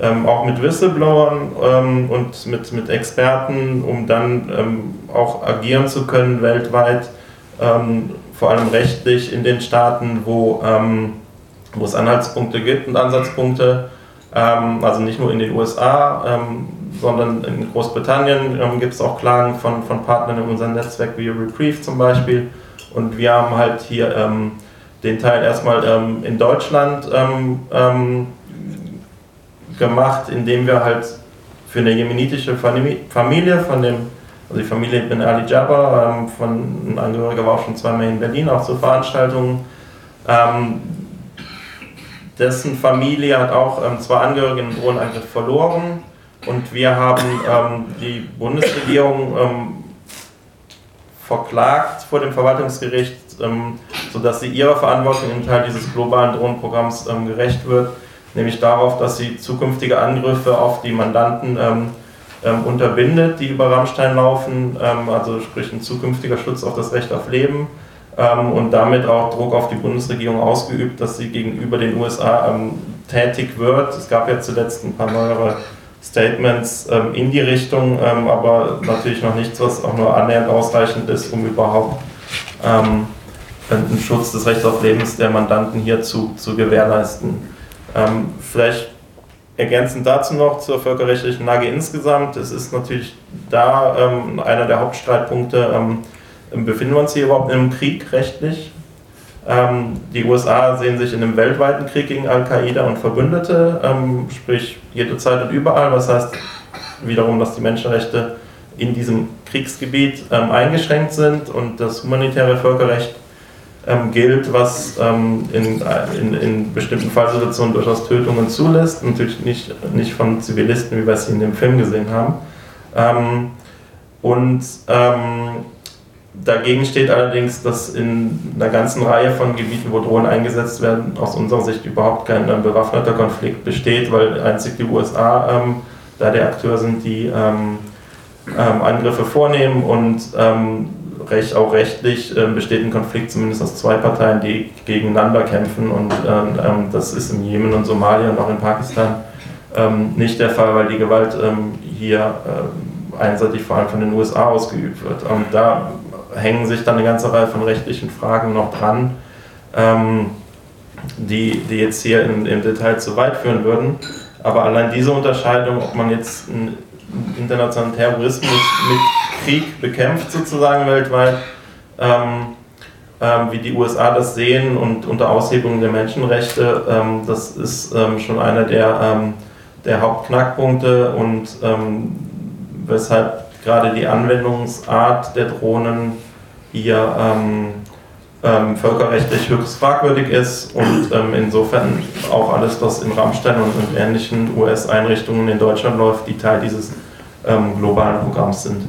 ähm, auch mit Whistleblowern ähm, und mit, Experten, um dann auch agieren zu können weltweit, vor allem rechtlich in den Staaten, wo es Anhaltspunkte gibt und Ansatzpunkte, ähm, also nicht nur in den USA, ähm, sondern in Großbritannien ähm, gibt es auch Klagen von, von Partnern in unserem Netzwerk wie Reprieve zum Beispiel. Und wir haben halt hier ähm, den Teil erstmal ähm, in Deutschland ähm, gemacht, indem wir halt für eine jemenitische Familie von dem, also die Familie Bin Ali Jabbar, von ein Angehöriger war auch schon zweimal in Berlin, auch zu Veranstaltungen, dessen Familie hat auch ähm, zwei Angehörige im Drohnenangriff verloren und wir haben ähm, die Bundesregierung ähm, verklagt vor dem Verwaltungsgericht, ähm, sodass sie ihrer Verantwortung im Teil dieses globalen Drohnenprogramms ähm, gerecht wird, nämlich darauf, dass sie zukünftige Angriffe auf die Mandanten ähm, unterbindet, die über Rammstein laufen, also sprich ein zukünftiger Schutz auf das Recht auf Leben ähm, und damit auch Druck auf die Bundesregierung ausgeübt, dass sie gegenüber den USA ähm, tätig wird. Es gab ja zuletzt ein paar neuere Statements ähm, in die Richtung, ähm, aber natürlich noch nichts, was auch nur annähernd ausreichend ist, um überhaupt ähm, einen Schutz des Rechts auf Lebens der Mandanten hier zu, zu gewährleisten. Ähm, vielleicht ergänzend dazu noch zur völkerrechtlichen Lage insgesamt. Es ist natürlich da einer der Hauptstreitpunkte, befinden wir uns hier überhaupt einem Krieg rechtlich? Ähm, die USA sehen sich in einem weltweiten Krieg gegen Al-Qaida und Verbündete, ähm, sprich jederzeit und überall, was heißt wiederum, dass die Menschenrechte in diesem Kriegsgebiet ähm, eingeschränkt sind und das humanitäre Völkerrecht ähm, gilt, was ähm, in, in, in, bestimmten Fallsituationen durchaus Tötungen zulässt, natürlich nicht, nicht von Zivilisten, wie wir es in dem Film gesehen haben. Ähm, und Dagegen steht allerdings, dass in einer ganzen Reihe von Gebieten, wo Drohnen eingesetzt werden, aus unserer Sicht überhaupt kein ähm, bewaffneter Konflikt besteht, weil einzig die USA ähm, da der Akteur sind, die ähm, ähm, Angriffe vornehmen und ähm, recht, auch rechtlich ähm, besteht ein Konflikt zumindest aus zwei Parteien, die gegeneinander kämpfen und das ist im Jemen und Somalia und auch in Pakistan nicht der Fall, weil die Gewalt hier einseitig vor allem von den USA ausgeübt wird. Und da hängen sich dann eine ganze Reihe von rechtlichen Fragen noch dran, ähm, die, die jetzt hier in, im Detail zu weit führen würden. Aber allein diese Unterscheidung, ob man jetzt einen internationalen Terrorismus mit Krieg bekämpft, sozusagen weltweit, ähm, ähm, wie die USA das sehen und unter Aushebung der Menschenrechte, ähm, das ist ähm, schon einer der, ähm, der Hauptknackpunkte und ähm, weshalb gerade die Anwendungsart der Drohnen hier ähm, ähm, völkerrechtlich höchst fragwürdig ist und ähm, insofern auch alles, was in Rammstein und, und ähnlichen US-Einrichtungen in Deutschland läuft, die Teil dieses ähm, globalen Programms sind.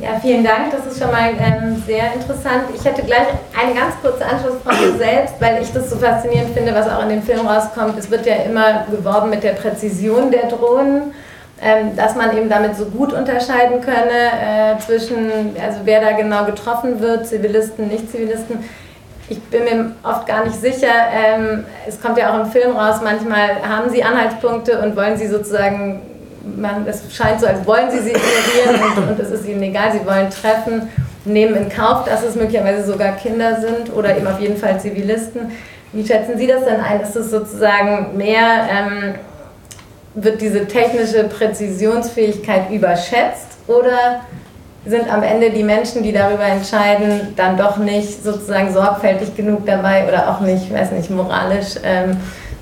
Ja, vielen Dank. Das ist schon mal ähm, sehr interessant. Ich hätte gleich eine ganz kurze Anschlussfrage selbst, weil ich das so faszinierend finde, was auch in dem Film rauskommt. Es wird ja immer geworben mit der Präzision der Drohnen, dass man eben damit so gut unterscheiden könne äh, zwischen, also wer da genau getroffen wird, Zivilisten, Nicht-Zivilisten. Ich bin mir oft gar nicht sicher. Ähm, es kommt ja auch im Film raus, manchmal haben sie Anhaltspunkte und wollen sie sozusagen man, es scheint so, als wollen sie sie ignorieren und, und, es ist ihnen egal, sie wollen treffen, nehmen in Kauf, dass es möglicherweise sogar Kinder sind oder eben auf jeden Fall Zivilisten. Wie schätzen Sie das denn ein? Ist es sozusagen mehr, ähm, wird diese technische Präzisionsfähigkeit überschätzt oder sind am Ende die Menschen, die darüber entscheiden, dann doch nicht sozusagen sorgfältig genug dabei oder auch nicht, weiß nicht, moralisch ähm,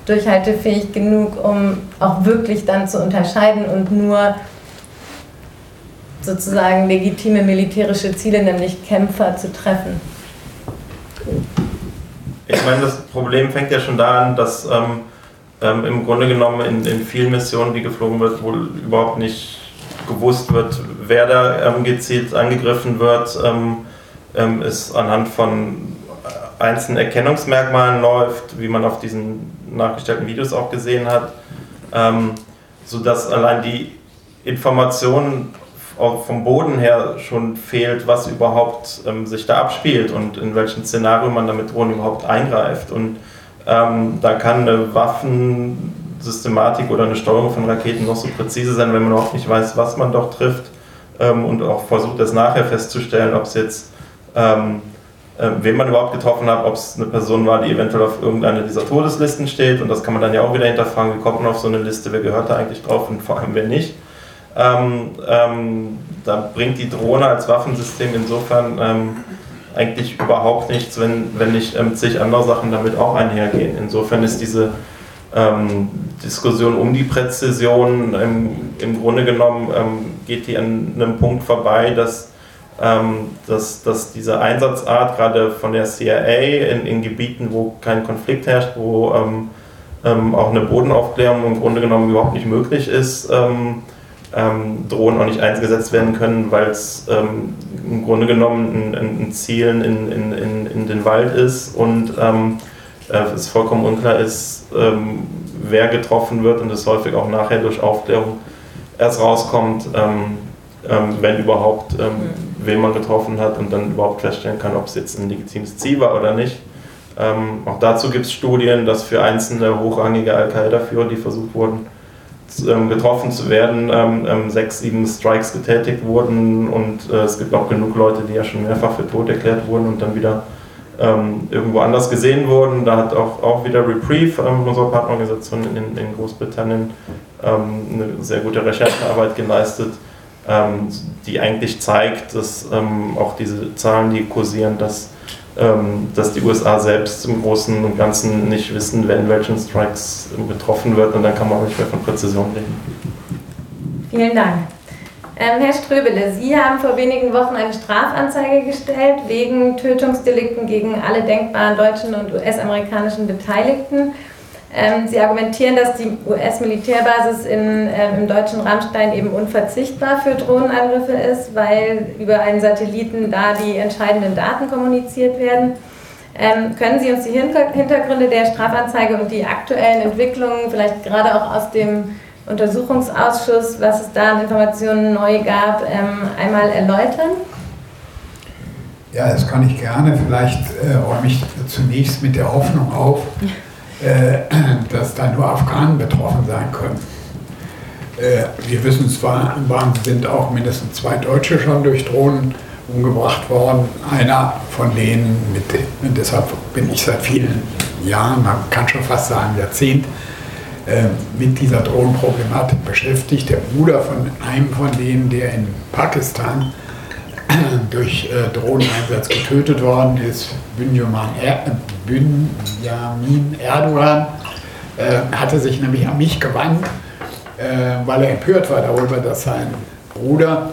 durchhaltefähig genug, um auch wirklich dann zu unterscheiden und nur sozusagen legitime militärische Ziele, nämlich Kämpfer, zu treffen. Ich meine, das Problem fängt ja schon da an, dass ähm, ähm, im Grunde genommen in, in vielen Missionen, die geflogen wird, wohl überhaupt nicht gewusst wird, wer da ähm, gezielt angegriffen wird, ähm, ähm, ist anhand von einzelnen Erkennungsmerkmalen läuft, wie man auf diesen nachgestellten Videos auch gesehen hat, ähm, sodass allein die Information vom Boden her schon fehlt, was überhaupt ähm, sich da abspielt und in welchem Szenario man da mit Drohnen überhaupt eingreift. Und ähm, da kann eine Waffensystematik oder eine Steuerung von Raketen noch so präzise sein, wenn man auch nicht weiß, was man doch trifft ähm, und auch versucht, das nachher festzustellen, ob es jetzt ähm, äh, wen man überhaupt getroffen hat, ob es eine Person war, die eventuell auf irgendeiner dieser Todeslisten steht. Und das kann man dann ja auch wieder hinterfragen, wie kommt man auf so eine Liste, wer gehört da eigentlich drauf und vor allem wer nicht. Ähm, ähm, da bringt die Drohne als Waffensystem insofern ähm, eigentlich überhaupt nichts, wenn, wenn nicht ähm, zig andere Sachen damit auch einhergehen. Insofern ist diese ähm, Diskussion um die Präzision im Grunde genommen ähm, geht die an einem Punkt vorbei, dass ähm, dass, dass diese Einsatzart gerade von der CIA in, in Gebieten, wo kein Konflikt herrscht, wo ähm, ähm, auch eine Bodenaufklärung im Grunde genommen überhaupt nicht möglich ist, ähm, ähm, Drohnen auch nicht eingesetzt werden können, weil es ähm, im Grunde genommen ein, ein Zielen in, in, in, in, den Wald ist und äh, es vollkommen unklar ist, wer getroffen wird und es häufig auch nachher durch Aufklärung erst rauskommt, wenn überhaupt wen man getroffen hat und dann überhaupt feststellen kann, ob es jetzt ein legitimes Ziel war oder nicht. Ähm, auch dazu gibt es Studien, dass für einzelne hochrangige Al-Qaida-Führer, die versucht wurden, ähm, getroffen zu werden, ähm, ähm, sechs, sieben Strikes getätigt wurden und äh, es gibt auch genug Leute, die ja schon mehrfach für tot erklärt wurden und dann wieder ähm, irgendwo anders gesehen wurden. Da hat auch, auch wieder Reprieve, ähm, unsere Partnerorganisation in, in Großbritannien, eine sehr gute Recherchearbeit geleistet ähm, die eigentlich zeigt, dass ähm, auch diese Zahlen, die kursieren, dass, ähm, dass die USA selbst im Großen und Ganzen nicht wissen, wer in welchen Strikes betroffen wird und dann kann man auch nicht mehr von Präzision reden. Vielen Dank. Ähm, Herr Ströbele, Sie haben vor wenigen Wochen eine Strafanzeige gestellt wegen Tötungsdelikten gegen alle denkbaren deutschen und US-amerikanischen Beteiligten. Ähm, sie argumentieren, dass die US-Militärbasis ähm, im deutschen Rammstein eben unverzichtbar für Drohnenangriffe ist, weil über einen Satelliten da die entscheidenden Daten kommuniziert werden. Ähm, können Sie uns die Hintergründe der Strafanzeige und die aktuellen Entwicklungen, vielleicht gerade auch aus dem Untersuchungsausschuss, was es da an Informationen neu gab, ähm, einmal erläutern? Ja, das kann ich gerne. Vielleicht äh, räume ich zunächst mit der Hoffnung auf, äh, dass da nur Afghanen betroffen sein können. Äh, wir wissen zwar, sind auch mindestens zwei Deutsche schon durch Drohnen umgebracht worden. Einer von denen, mit, deshalb bin ich seit vielen Jahren, man kann schon fast sagen Jahrzehnt, äh, mit dieser Drohnenproblematik beschäftigt. Der Bruder von einem von denen, der in Pakistan durch äh, Drohneneinsatz getötet worden ist, Bünyamin, er Bünyamin Erdogan, äh, hatte sich nämlich an mich gewandt, äh, weil er empört war darüber, dass sein Bruder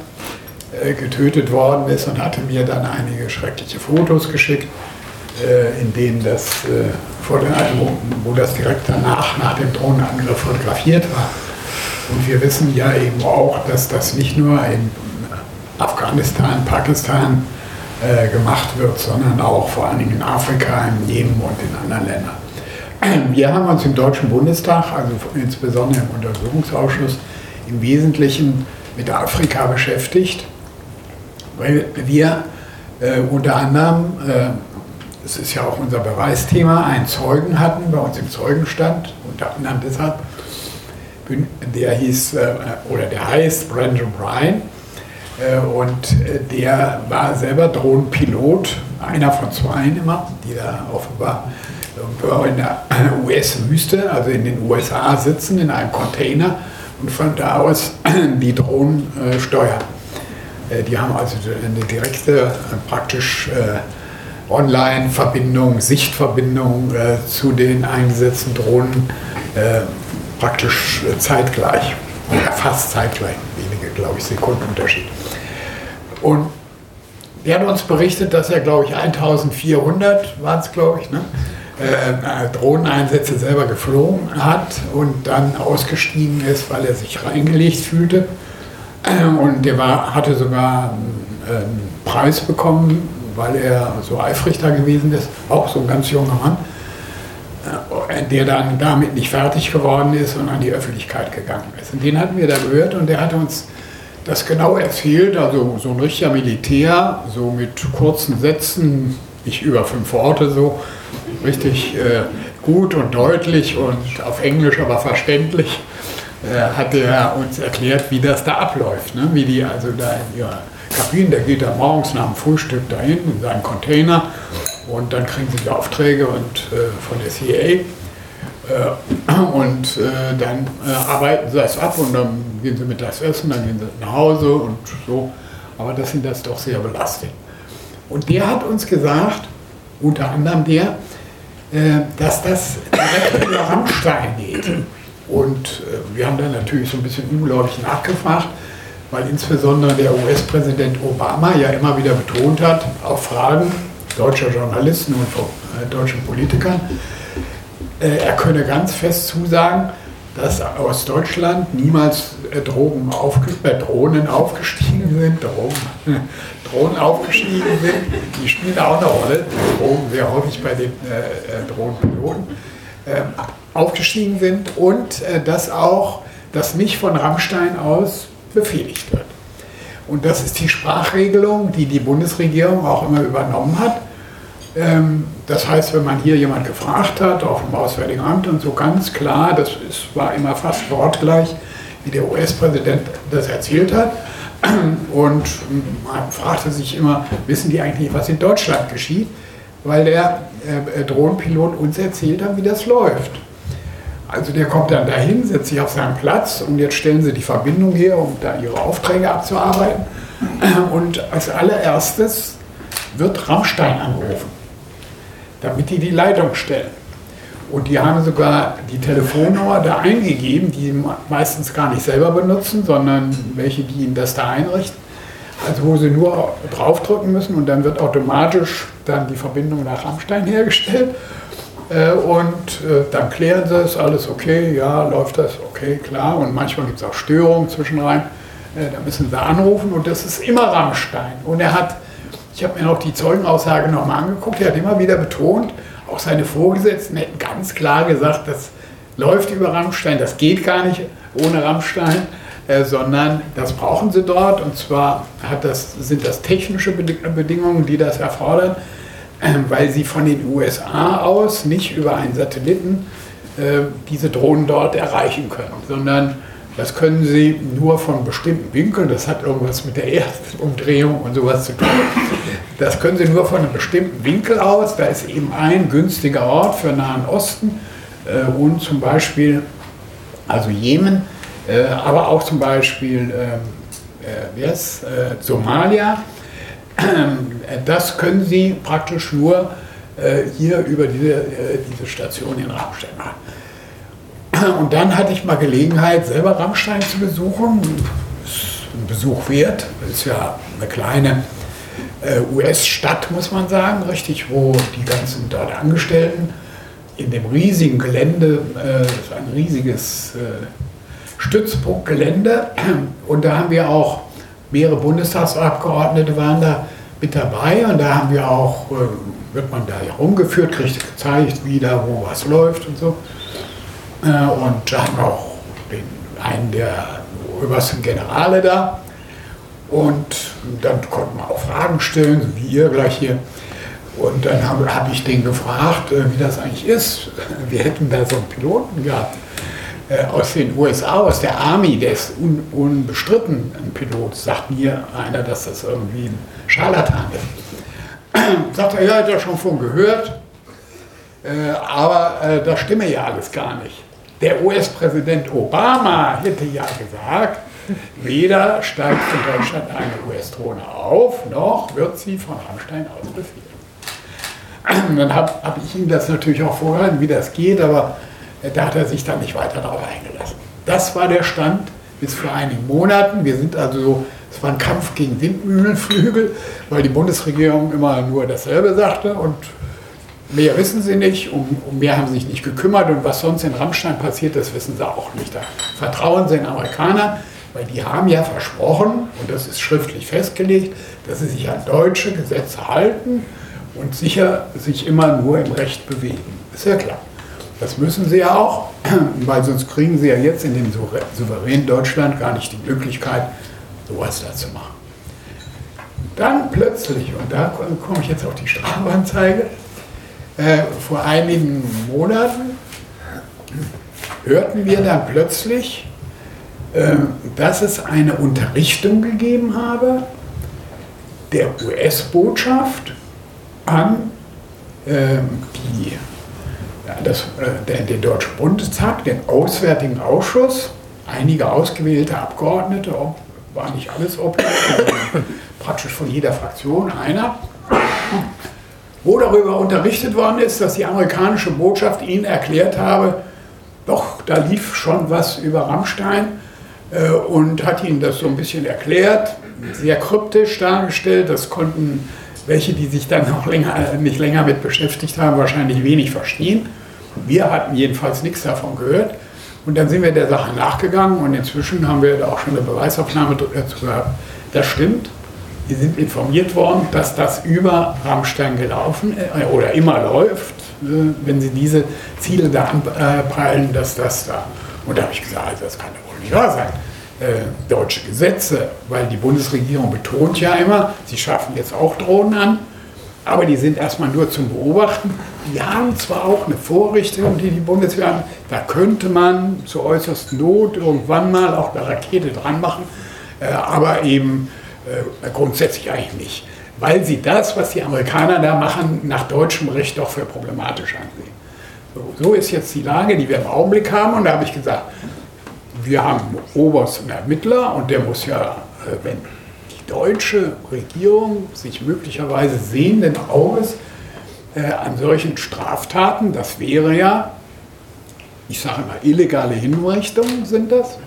äh, getötet worden ist und hatte mir dann einige schreckliche Fotos geschickt, äh, in denen das äh, vor den, wo, wo das direkt danach, nach dem Drohnenangriff fotografiert war. Und wir wissen ja eben auch, dass das nicht nur in Afghanistan, Pakistan äh, gemacht wird, sondern auch vor allen Dingen in Afrika, im Jemen und in anderen Ländern. Wir haben uns im Deutschen Bundestag, also insbesondere im Untersuchungsausschuss, im Wesentlichen mit Afrika beschäftigt, weil wir äh, unter anderem, äh, das ist ja auch unser Beweisthema, einen Zeugen hatten bei uns im Zeugenstand, unter anderem deshalb, der hieß äh, oder der heißt Brandon Bryan äh, und äh, der war selber Drohnenpilot, einer von zwei immer, die da offenbar in der US-Wüste, also in den USA sitzen, in einem Container und von da aus die Drohnen steuern. Die haben also eine direkte, praktisch Online-Verbindung, Sichtverbindung zu den eingesetzten Drohnen praktisch zeitgleich, fast zeitgleich, wenige, glaube ich, Sekundenunterschied. Und er hat uns berichtet, dass er, glaube ich, 1400 waren es, glaube ich, ne? äh, Drohneneinsätze selber geflogen hat und dann ausgestiegen ist, weil er sich reingelegt fühlte. Und der war, hatte sogar einen Preis bekommen, weil er so eifrig da gewesen ist, auch so ein ganz junger Mann. Äh, der dann damit nicht fertig geworden ist und an die Öffentlichkeit gegangen ist. Und den hatten wir da gehört und der hat uns das genau erzählt, also so ein richtiger Militär, so mit kurzen Sätzen, nicht über fünf Worte so, richtig äh, gut und deutlich und auf Englisch aber verständlich, äh, hat er uns erklärt, wie das da abläuft, ne? wie die also da in ihrer Kabine, der geht da morgens nach dem Frühstück dahin in seinen Container und dann kriegen sie die Aufträge und, äh, von der CIA. Äh, und äh, dann äh, arbeiten sie das ab und dann gehen sie mit das essen, dann gehen sie nach Hause und so. Aber das sind das doch sehr belastet. Und der hat uns gesagt, unter anderem der, dass das direkt über Rammstein geht. Und wir haben dann natürlich so ein bisschen unglaublich nachgefragt, weil insbesondere der US-Präsident Obama ja immer wieder betont hat, auf Fragen, deutscher Journalisten und von deutschen Politikern. Äh, er könne ganz fest zusagen, dass aus Deutschland niemals äh, Drogen aufge äh, Drohnen aufgestiegen sind, Drogen, Drohnen aufgestiegen sind, die spielen auch eine Rolle, Drogen sehr häufig bei den äh, äh Drohnenpiloten, ähm, aufgestiegen sind und dass auch das nicht von Rammstein aus befehligt wird. Und das ist die Sprachregelung, die die Bundesregierung auch immer übernommen hat. Ähm, das heißt, wenn man hier jemand gefragt hat, auch im Auswärtigen Amt und so ganz klar, das ist, war immer fast wortgleich, wie der US-Präsident das erzählt hat. Und man fragte sich immer, wissen die eigentlich, was in Deutschland geschieht? Weil der äh, Drohnenpilot uns erzählt hat, wie das läuft. Also der kommt dann dahin, setzt sich auf seinen Platz und jetzt stellen sie die Verbindung her, um da ihre Aufträge abzuarbeiten. Und als allererstes wird Rammstein angerufen damit die die Leitung stellen. Und die haben sogar die Telefonnummer da eingegeben, die sie meistens gar nicht selber benutzen, sondern welche, die ihnen das da einrichten. Also wo sie nur draufdrücken müssen und dann wird automatisch dann die Verbindung nach Rammstein hergestellt. Äh, und äh, dann klären sie es, alles okay, ja, läuft das, okay, klar. Und manchmal gibt es auch Störungen zwischenrein. Äh, da müssen sie anrufen und das ist immer Rammstein. Und er hat ich habe mir noch die Zeugenaussage nochmal angeguckt. Er hat immer wieder betont, auch seine Vorgesetzten hätten ganz klar gesagt, das läuft über Rammstein, das geht gar nicht ohne Rammstein, äh, sondern das brauchen sie dort. Und zwar das, sind das technische Bedingungen, die das erfordern, äh, weil sie von den USA aus nicht über einen Satelliten äh, diese Drohnen dort erreichen können, sondern das können Sie nur von bestimmten Winkeln, das hat irgendwas mit der Erdumdrehung und sowas zu tun. Das können Sie nur von einem bestimmten Winkel aus. Da ist eben ein günstiger Ort für Nahen Osten äh, und zum Beispiel, also Jemen, äh, aber auch zum Beispiel ähm, äh, ist, äh, Somalia. das können Sie praktisch nur äh, hier über diese, äh, diese Station in Rammstein machen. Und dann hatte ich mal Gelegenheit, selber Rammstein zu besuchen. Ist ein Besuch wert. Das ist ja eine kleine äh, US-Stadt, muss man sagen, richtig, wo die ganzen dort Angestellten in dem riesigen Gelände, äh, ein riesiges äh, Stützpunktgelände. Und da haben wir auch mehrere Bundestagsabgeordnete waren da mit dabei und da haben wir auch, äh, wird man da herumgeführt, kriegt gezeigt, wie da wo was läuft und so. Äh, und da haben wir auch den, einen der obersten Generale da. Und dann konnten wir auch Fragen stellen, wie ihr gleich hier. Und dann habe hab ich den gefragt, äh, wie das eigentlich ist. Wir hätten da so einen Piloten gehabt äh, aus den USA, aus der Army, der ist un, unbestritten ein Pilot. Sagt mir einer, dass das irgendwie ein Scharlatan ist. Sagt er, ja, hat er schon von gehört. Aber das stimme ja alles gar nicht. Der US-Präsident Obama hätte ja gesagt, weder steigt in Deutschland eine US-Drohne auf, noch wird sie von Rammstein aus befehlen. Dann habe hab ich ihm das natürlich auch vorgehalten, wie das geht, aber da hat er sich dann nicht weiter darauf eingelassen. Das war der Stand bis vor einigen Monaten. Wir sind also so, es war ein Kampf gegen Windmühlenflügel, weil die Bundesregierung immer nur dasselbe sagte und mehr wissen sie nicht, um, um mehr haben sie sich nicht gekümmert und was sonst in Rammstein passiert, das wissen sie auch nicht. Da vertrauen sie den Amerikanern, weil die haben ja versprochen, und das ist schriftlich festgelegt, dass sie sich an deutsche Gesetze halten und sicher sich immer nur im Recht bewegen. Ist ja klar. Das müssen sie ja auch, weil sonst kriegen sie ja jetzt in dem souveränen Deutschland gar nicht die Möglichkeit, sowas da zu machen. Dann plötzlich, und da komme ich jetzt auf die Strafanzeige, äh, vor einigen Monaten hörten wir dann plötzlich, äh, dass es eine Unterrichtung gegeben habe der US-Botschaft an äh, die das, äh, den Deutschen Bundestag, den Auswärtigen Ausschuss, einige ausgewählte Abgeordnete, war nicht alles Objekte, praktisch von jeder Fraktion einer, wo darüber unterrichtet worden ist, dass die amerikanische Botschaft ihnen erklärt habe, doch, da lief schon was über Rammstein äh, und hat ihnen das so ein bisschen erklärt, sehr kryptisch dargestellt. Das konnten welche, die sich dann noch länger, nicht länger mit beschäftigt haben, wahrscheinlich wenig verstehen. Wir hatten jedenfalls nichts davon gehört. Und dann sind wir der Sache nachgegangen und inzwischen haben wir da auch schon eine Beweisaufnahme dazu gehabt. Das stimmt. Wir sind informiert worden, dass das über Rammstein gelaufen äh, oder immer läuft, äh, wenn sie diese Ziele da anpeilen, dass das da. Und da habe ich gesagt, also das kann ja wohl nicht wahr sein. Äh, deutsche Gesetze, weil die Bundesregierung betont ja immer, sie schaffen jetzt auch Drohnen an, aber die sind erstmal nur zum Beobachten. Die haben zwar auch eine Vorrichtung, die die Bundeswehr hat, da könnte man zur äußersten Not irgendwann mal auch eine Rakete dran machen, äh, aber eben äh, grundsätzlich eigentlich nicht, weil sie das, was die Amerikaner da machen, nach deutschem Recht doch für problematisch ansehen. So, so ist jetzt die Lage, die wir im Augenblick haben und da habe ich gesagt, wir haben einen obersten Ermittler und der muss ja, äh, wenn die deutsche Regierung sich möglicherweise sehenden Auges äh, an solchen Straftaten, das wäre ja, ich sage mal, illegale Hinrichtungen sind das.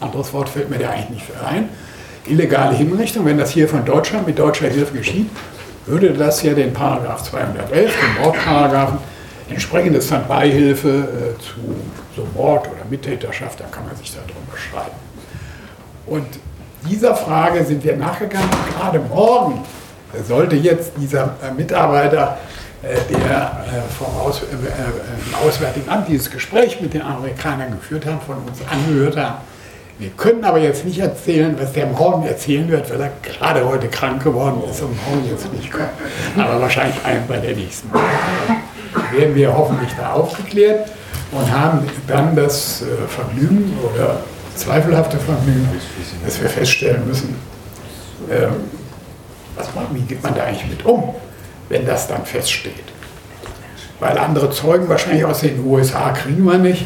Anderes Wort fällt mir da eigentlich nicht ein. Illegale Hinrichtung, wenn das hier von Deutschland mit deutscher Hilfe geschieht, würde das ja den Paragraph 211, den Mordparagraphen, entsprechend ist dann Beihilfe äh, zu so Mord oder Mittäterschaft, da kann man sich darum beschreiben. Und dieser Frage sind wir nachgegangen. Gerade morgen sollte jetzt dieser äh, Mitarbeiter, äh, der äh, vom Aus, äh, im Auswärtigen Amt dieses Gespräch mit den Amerikanern geführt hat, von uns angehört haben. Wir können aber jetzt nicht erzählen, was der morgen erzählen wird, weil er gerade heute krank geworden ist und morgen jetzt nicht kommt. Aber wahrscheinlich ein bei der nächsten. Werden wir hoffentlich da aufgeklärt und haben dann das äh, Vergnügen oder zweifelhafte Vergnügen, dass wir feststellen müssen, ähm, was man, wie geht man da eigentlich mit um, wenn das dann feststeht. Weil andere Zeugen wahrscheinlich aus den USA kriegen wir nicht.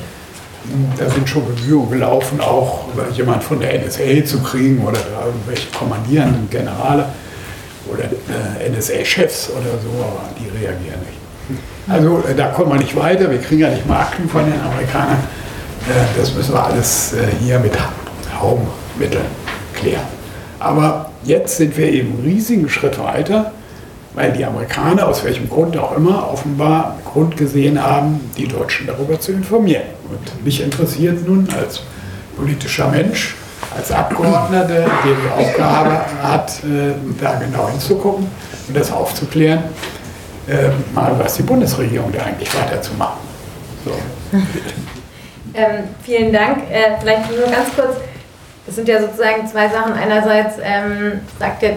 Da sind schon Bemühungen gelaufen, auch jemand von der NSA zu kriegen oder irgendwelche kommandierenden Generale oder äh, NSA-Chefs oder so, aber die reagieren nicht. Also äh, da kommt man nicht weiter, wir kriegen ja nicht mal Akten von den Amerikanern. Äh, das müssen wir alles hier mit Haubenmitteln klären. Aber jetzt sind wir eben einen riesigen Schritt weiter, weil die Amerikaner aus welchem Grund auch immer offenbar Grund gesehen haben, die Deutschen darüber zu informieren. Und mich interessiert nun als politischer Mensch, als Abgeordneter, der die Aufgabe hat, äh, da genau hinzugucken und das aufzuklären, äh, mal was die Bundesregierung da eigentlich weiterzumachen. So. ähm, vielen Dank. Äh, vielleicht nur ganz kurz, es sind ja sozusagen zwei Sachen. Einerseits ähm, sagt ja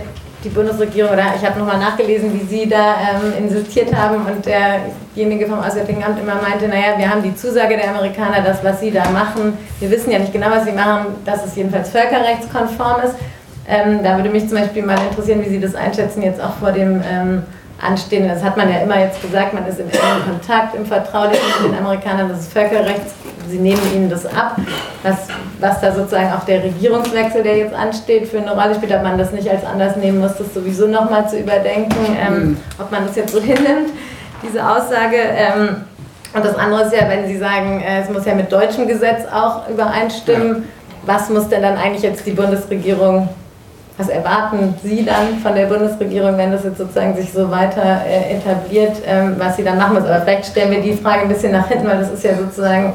die Bundesregierung, oder ich habe nochmal nachgelesen, wie Sie da ähm, insistiert haben und derjenige vom Auswärtigen Amt immer meinte, naja, wir haben die Zusage der Amerikaner, das, was Sie da machen, wir wissen ja nicht genau, was Sie machen, dass es jedenfalls völkerrechtskonform ist. Ähm, da würde mich zum Beispiel mal interessieren, wie Sie das einschätzen, jetzt auch vor dem ähm, anstehen. Das hat man ja immer jetzt gesagt, man ist im engen Kontakt, im Vertraulichen mit den Amerikanern, das ist Völkerrechts, sie nehmen ihnen das ab. Was, was da sozusagen auch der Regierungswechsel, der jetzt ansteht, für eine Rolle spielt, ob man das nicht als Anlass nehmen muss, das sowieso nochmal zu überdenken, ähm, mhm. ob man das jetzt so hinnimmt, diese Aussage. Ähm, und das andere ist ja, wenn Sie sagen, äh, es muss ja mit deutschem Gesetz auch übereinstimmen, was muss denn dann eigentlich jetzt die Bundesregierung was erwarten Sie dann von der Bundesregierung, wenn das jetzt sozusagen sich so weiter äh, etabliert, ähm, was Sie dann machen müssen? Aber vielleicht stellen wir die Frage ein bisschen nach hinten, weil das ist ja sozusagen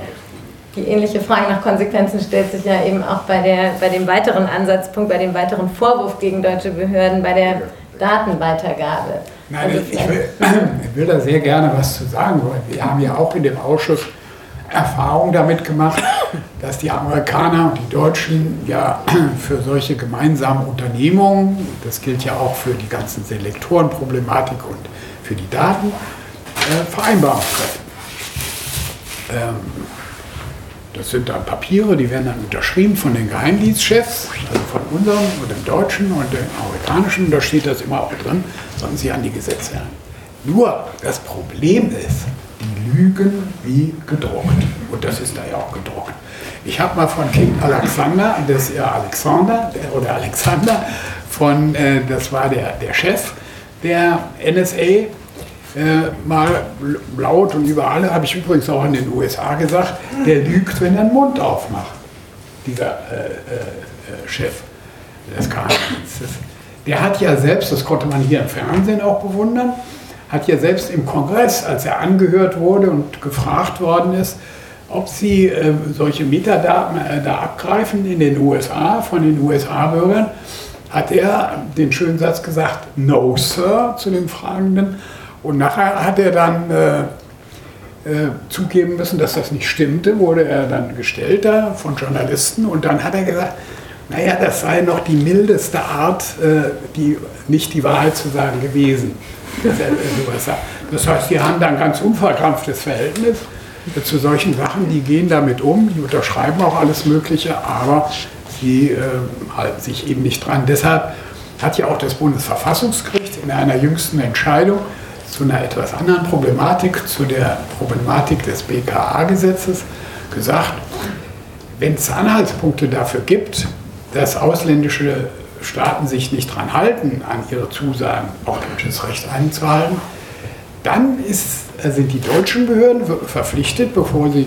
die ähnliche Frage nach Konsequenzen stellt sich ja eben auch bei, der, bei dem weiteren Ansatzpunkt, bei dem weiteren Vorwurf gegen deutsche Behörden, bei der Datenweitergabe. Nein, also ich, will, ich will da sehr gerne was zu sagen, weil wir haben ja auch in dem Ausschuss Erfahrung damit gemacht, dass die Amerikaner und die Deutschen ja für solche gemeinsamen Unternehmungen, das gilt ja auch für die ganzen Selektorenproblematik und für die Daten, äh, Vereinbarungen treffen. Ähm, das sind dann Papiere, die werden dann unterschrieben von den Geheimdienstchefs, also von unserem und dem deutschen und dem amerikanischen, da steht das immer auch drin, sollen sie an die Gesetze. Nur das Problem ist, die lügen wie gedruckt. Und das ist da ja auch gedruckt. Ich habe mal von King Alexander, das ist ja Alexander oder Alexander, von, äh, das war der, der Chef der NSA, äh, mal laut und überall, habe ich übrigens auch in den USA gesagt, der lügt, wenn er den Mund aufmacht, dieser äh, äh, äh Chef des Geheimdienstes. Der hat ja selbst, das konnte man hier im Fernsehen auch bewundern, hat ja selbst im Kongress, als er angehört wurde und gefragt worden ist, ob sie äh, solche Metadaten äh, da abgreifen in den USA, von den USA-Bürgern, hat er den schönen Satz gesagt, no, Sir, zu den Fragenden. Und nachher hat er dann äh, äh zugeben müssen, dass das nicht stimmte, wurde er dann gestellt da von Journalisten und dann hat er gesagt, naja, das sei noch die mildeste Art, äh, die, nicht die Wahrheit zu sagen gewesen sagt. Das heißt, die haben da ein ganz unverkrampftes Verhältnis zu solchen Sachen, die gehen damit um, die unterschreiben auch alles Mögliche, aber sie äh, halten sich eben nicht dran. Deshalb hat ja auch das Bundesverfassungsgericht in einer jüngsten Entscheidung zu einer etwas anderen Problematik, zu der Problematik des BKA-Gesetzes gesagt, wenn es Anhaltspunkte dafür gibt, dass ausländische Staaten sich nicht daran halten, an ihre Zusagen auch deutsches Recht einzuhalten, dann ist, äh, sind die deutschen Behörden verpflichtet, bevor sie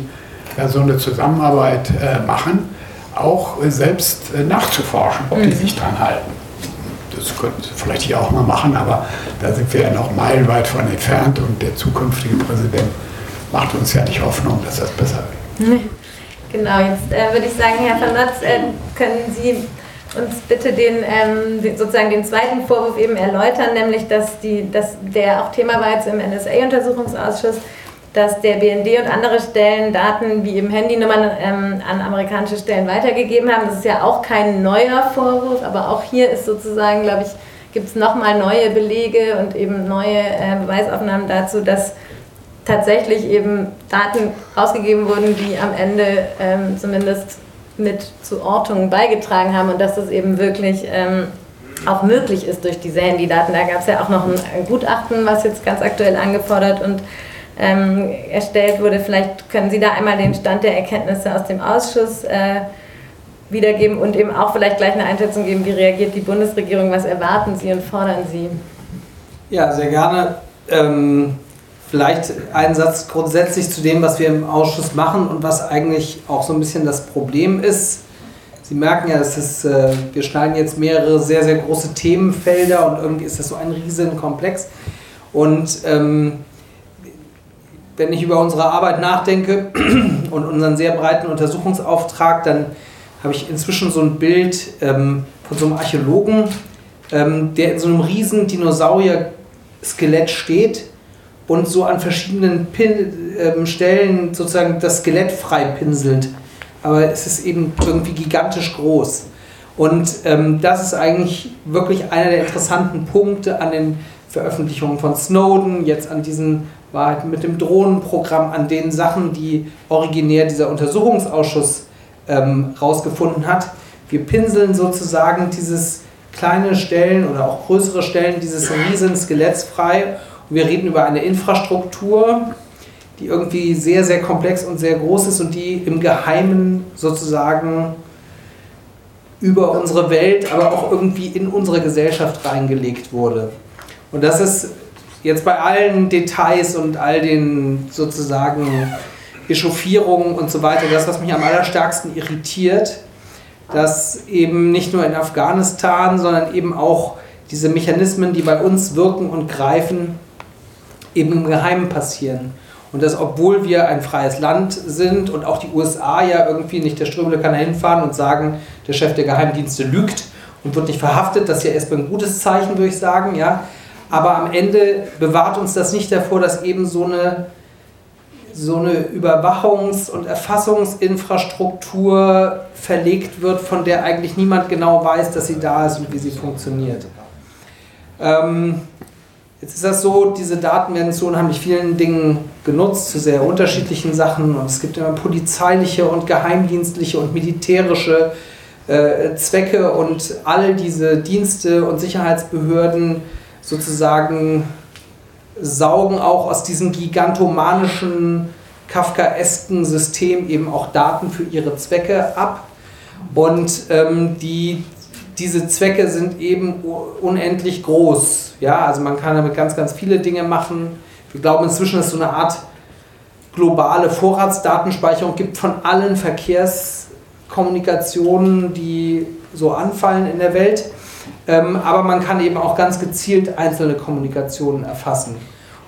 so eine Zusammenarbeit äh, machen, auch äh, selbst nachzuforschen, ob die mhm. sich daran halten. Das könnten sie vielleicht hier auch mal machen, aber da sind wir ja noch meilenweit von entfernt und der zukünftige Präsident macht uns ja nicht Hoffnung, dass das besser wird. Genau, jetzt äh, würde ich sagen, Herr van Notz, äh, können Sie uns bitte den, ähm, den, sozusagen den zweiten Vorwurf eben erläutern, nämlich dass, die, dass der auch Thema war jetzt im NSA-Untersuchungsausschuss, dass der BND und andere Stellen Daten wie eben Handynummern ähm, an amerikanische Stellen weitergegeben haben. Das ist ja auch kein neuer Vorwurf, aber auch hier ist sozusagen, glaube ich, gibt es nochmal neue Belege und eben neue äh, Beweisaufnahmen dazu, dass tatsächlich eben Daten rausgegeben wurden, die am Ende ähm, zumindest mit zu Ortungen beigetragen haben und dass das eben wirklich ähm, auch möglich ist durch diese Handydaten. Da gab es ja auch noch ein, Gutachten, was jetzt ganz aktuell angefordert und ähm, erstellt wurde. Vielleicht können Sie da einmal den Stand der Erkenntnisse aus dem Ausschuss äh, wiedergeben und eben auch vielleicht gleich eine Einschätzung geben, wie reagiert die Bundesregierung, was erwarten Sie und fordern Sie? Ja, sehr gerne. Ähm, vielleicht ein Satz grundsätzlich zu dem, was wir im Ausschuss machen und was eigentlich auch so ein bisschen das Problem ist. Sie merken ja, es äh, wir schneiden jetzt mehrere sehr, sehr große Themenfelder und irgendwie ist das so ein riesen Komplex. Und ähm, wenn ich über unsere Arbeit nachdenke und unseren sehr breiten Untersuchungsauftrag, dann habe ich inzwischen so ein Bild ähm, von so einem Archäologen, ähm, der in so einem riesen Dinosaurier-Skelett steht und so an verschiedenen Pin ähm, Stellen sozusagen das Skelett frei pinselt. Aber es ist eben irgendwie gigantisch groß. Und ähm, das ist eigentlich wirklich einer der interessanten Punkte an den Veröffentlichungen von Snowden, jetzt an diesen Wahrheit mit dem Drohnenprogramm, an den Sachen, die originär dieser Untersuchungsausschuss ähm, rausgefunden hat. Wir pinseln sozusagen dieses kleine Stellen oder auch größere Stellen dieses riesen Skeletts frei wir reden über eine Infrastruktur, die irgendwie sehr, sehr komplex und sehr groß ist und die im Geheimen sozusagen über unsere Welt, aber auch irgendwie in unsere Gesellschaft reingelegt wurde. Und das ist jetzt bei allen Details und all den sozusagen Echauffierungen und so weiter, das, was mich am allerstärksten irritiert, dass eben nicht nur in Afghanistan, sondern eben auch diese Mechanismen, die bei uns wirken und greifen, eben im Geheimen passieren. Und das, obwohl wir ein freies Land sind und auch die USA ja irgendwie nicht der Strömle kann da hinfahren und sagen, der Chef der Geheimdienste lügt und wird nicht verhaftet, das ist ja erstmal ein gutes Zeichen, würde ich sagen, ja. Aber am Ende bewahrt uns das nicht davor, dass eben so eine, so eine Überwachungs- und Erfassungsinfrastruktur verlegt wird, von der eigentlich niemand genau weiß, dass sie da ist und wie sie funktioniert. Ähm, Jetzt ist das so, diese Daten werden zu unheimlich vielen Dingen genutzt, zu sehr unterschiedlichen Sachen. Und es gibt immer polizeiliche und geheimdienstliche und militärische äh, Zwecke. Und all diese Dienste und Sicherheitsbehörden sozusagen saugen auch aus diesem gigantomanischen, kafkaesken System eben auch Daten für ihre Zwecke ab. Und ähm, die diese Zwecke sind eben unendlich groß. Ja, also man kann damit ganz, ganz viele Dinge machen. Wir glauben inzwischen, dass es so eine Art globale Vorratsdatenspeicherung gibt von allen Verkehrskommunikationen, die so anfallen in der Welt. Ähm, aber man kann eben auch ganz gezielt einzelne Kommunikationen erfassen.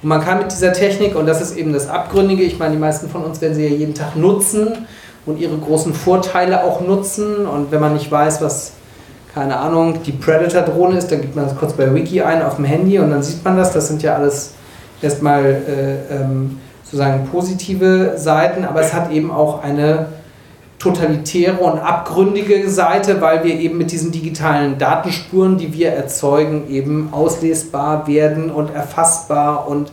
Und man kann mit dieser Technik, und das ist eben das Abgründige, ich meine, die meisten von uns werden sie ja jeden Tag nutzen und ihre großen Vorteile auch nutzen. Und wenn man nicht weiß, was keine Ahnung, die Predator-Drohne ist, dann gibt man das kurz bei Wiki ein auf dem Handy und dann sieht man das. Das sind ja alles erstmal äh, ähm, sozusagen positive Seiten, aber es hat eben auch eine totalitäre und abgründige Seite, weil wir eben mit diesen digitalen Datenspuren, die wir erzeugen, eben auslesbar werden und erfassbar und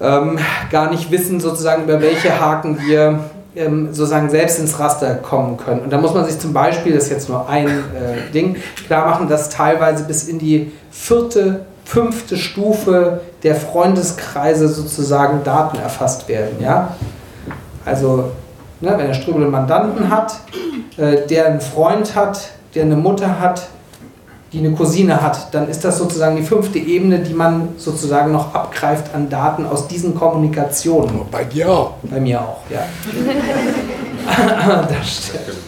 ähm, gar nicht wissen, sozusagen, über welche Haken wir ähm, sozusagen selbst ins Raster kommen können. Und da muss man sich zum Beispiel, das ist jetzt nur ein äh, Ding, klar machen, dass teilweise bis in die vierte, fünfte Stufe der Freundeskreise sozusagen Daten erfasst werden. Ja? Also, ne, wenn der Ströbel einen Mandanten hat, äh, der einen Freund hat, der eine Mutter hat, die eine Cousine hat, dann ist das sozusagen die fünfte Ebene, die man sozusagen noch abgreift an Daten aus diesen Kommunikationen. Bei dir auch. Bei mir auch, ja. das stimmt.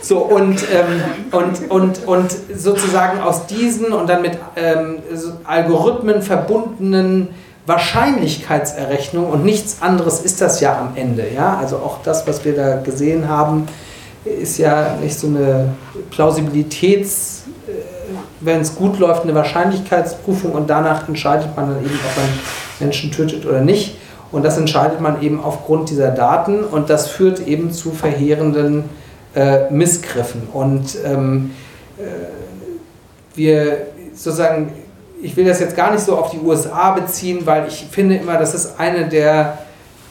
So, und, ähm, und, und, und sozusagen aus diesen und dann mit ähm, Algorithmen verbundenen Wahrscheinlichkeitserrechnung und nichts anderes ist das ja am Ende. Ja? Also auch das, was wir da gesehen haben, ist ja nicht so eine Plausibilitäts- wenn es gut läuft, eine Wahrscheinlichkeitsprüfung und danach entscheidet man dann eben, ob man Menschen tötet oder nicht. Und das entscheidet man eben aufgrund dieser Daten und das führt eben zu verheerenden äh, Missgriffen. Und ähm, äh, wir sozusagen, ich will das jetzt gar nicht so auf die USA beziehen, weil ich finde immer, das ist eine der,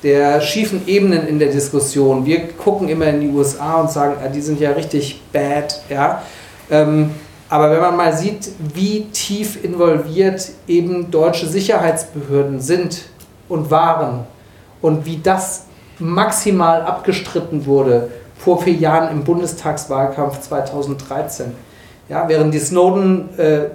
der schiefen Ebenen in der Diskussion. Wir gucken immer in die USA und sagen, ja, die sind ja richtig bad. Ja. Ähm, aber wenn man mal sieht, wie tief involviert eben deutsche Sicherheitsbehörden sind und waren, und wie das maximal abgestritten wurde vor vier Jahren im Bundestagswahlkampf 2013. Ja, während die Snowden äh,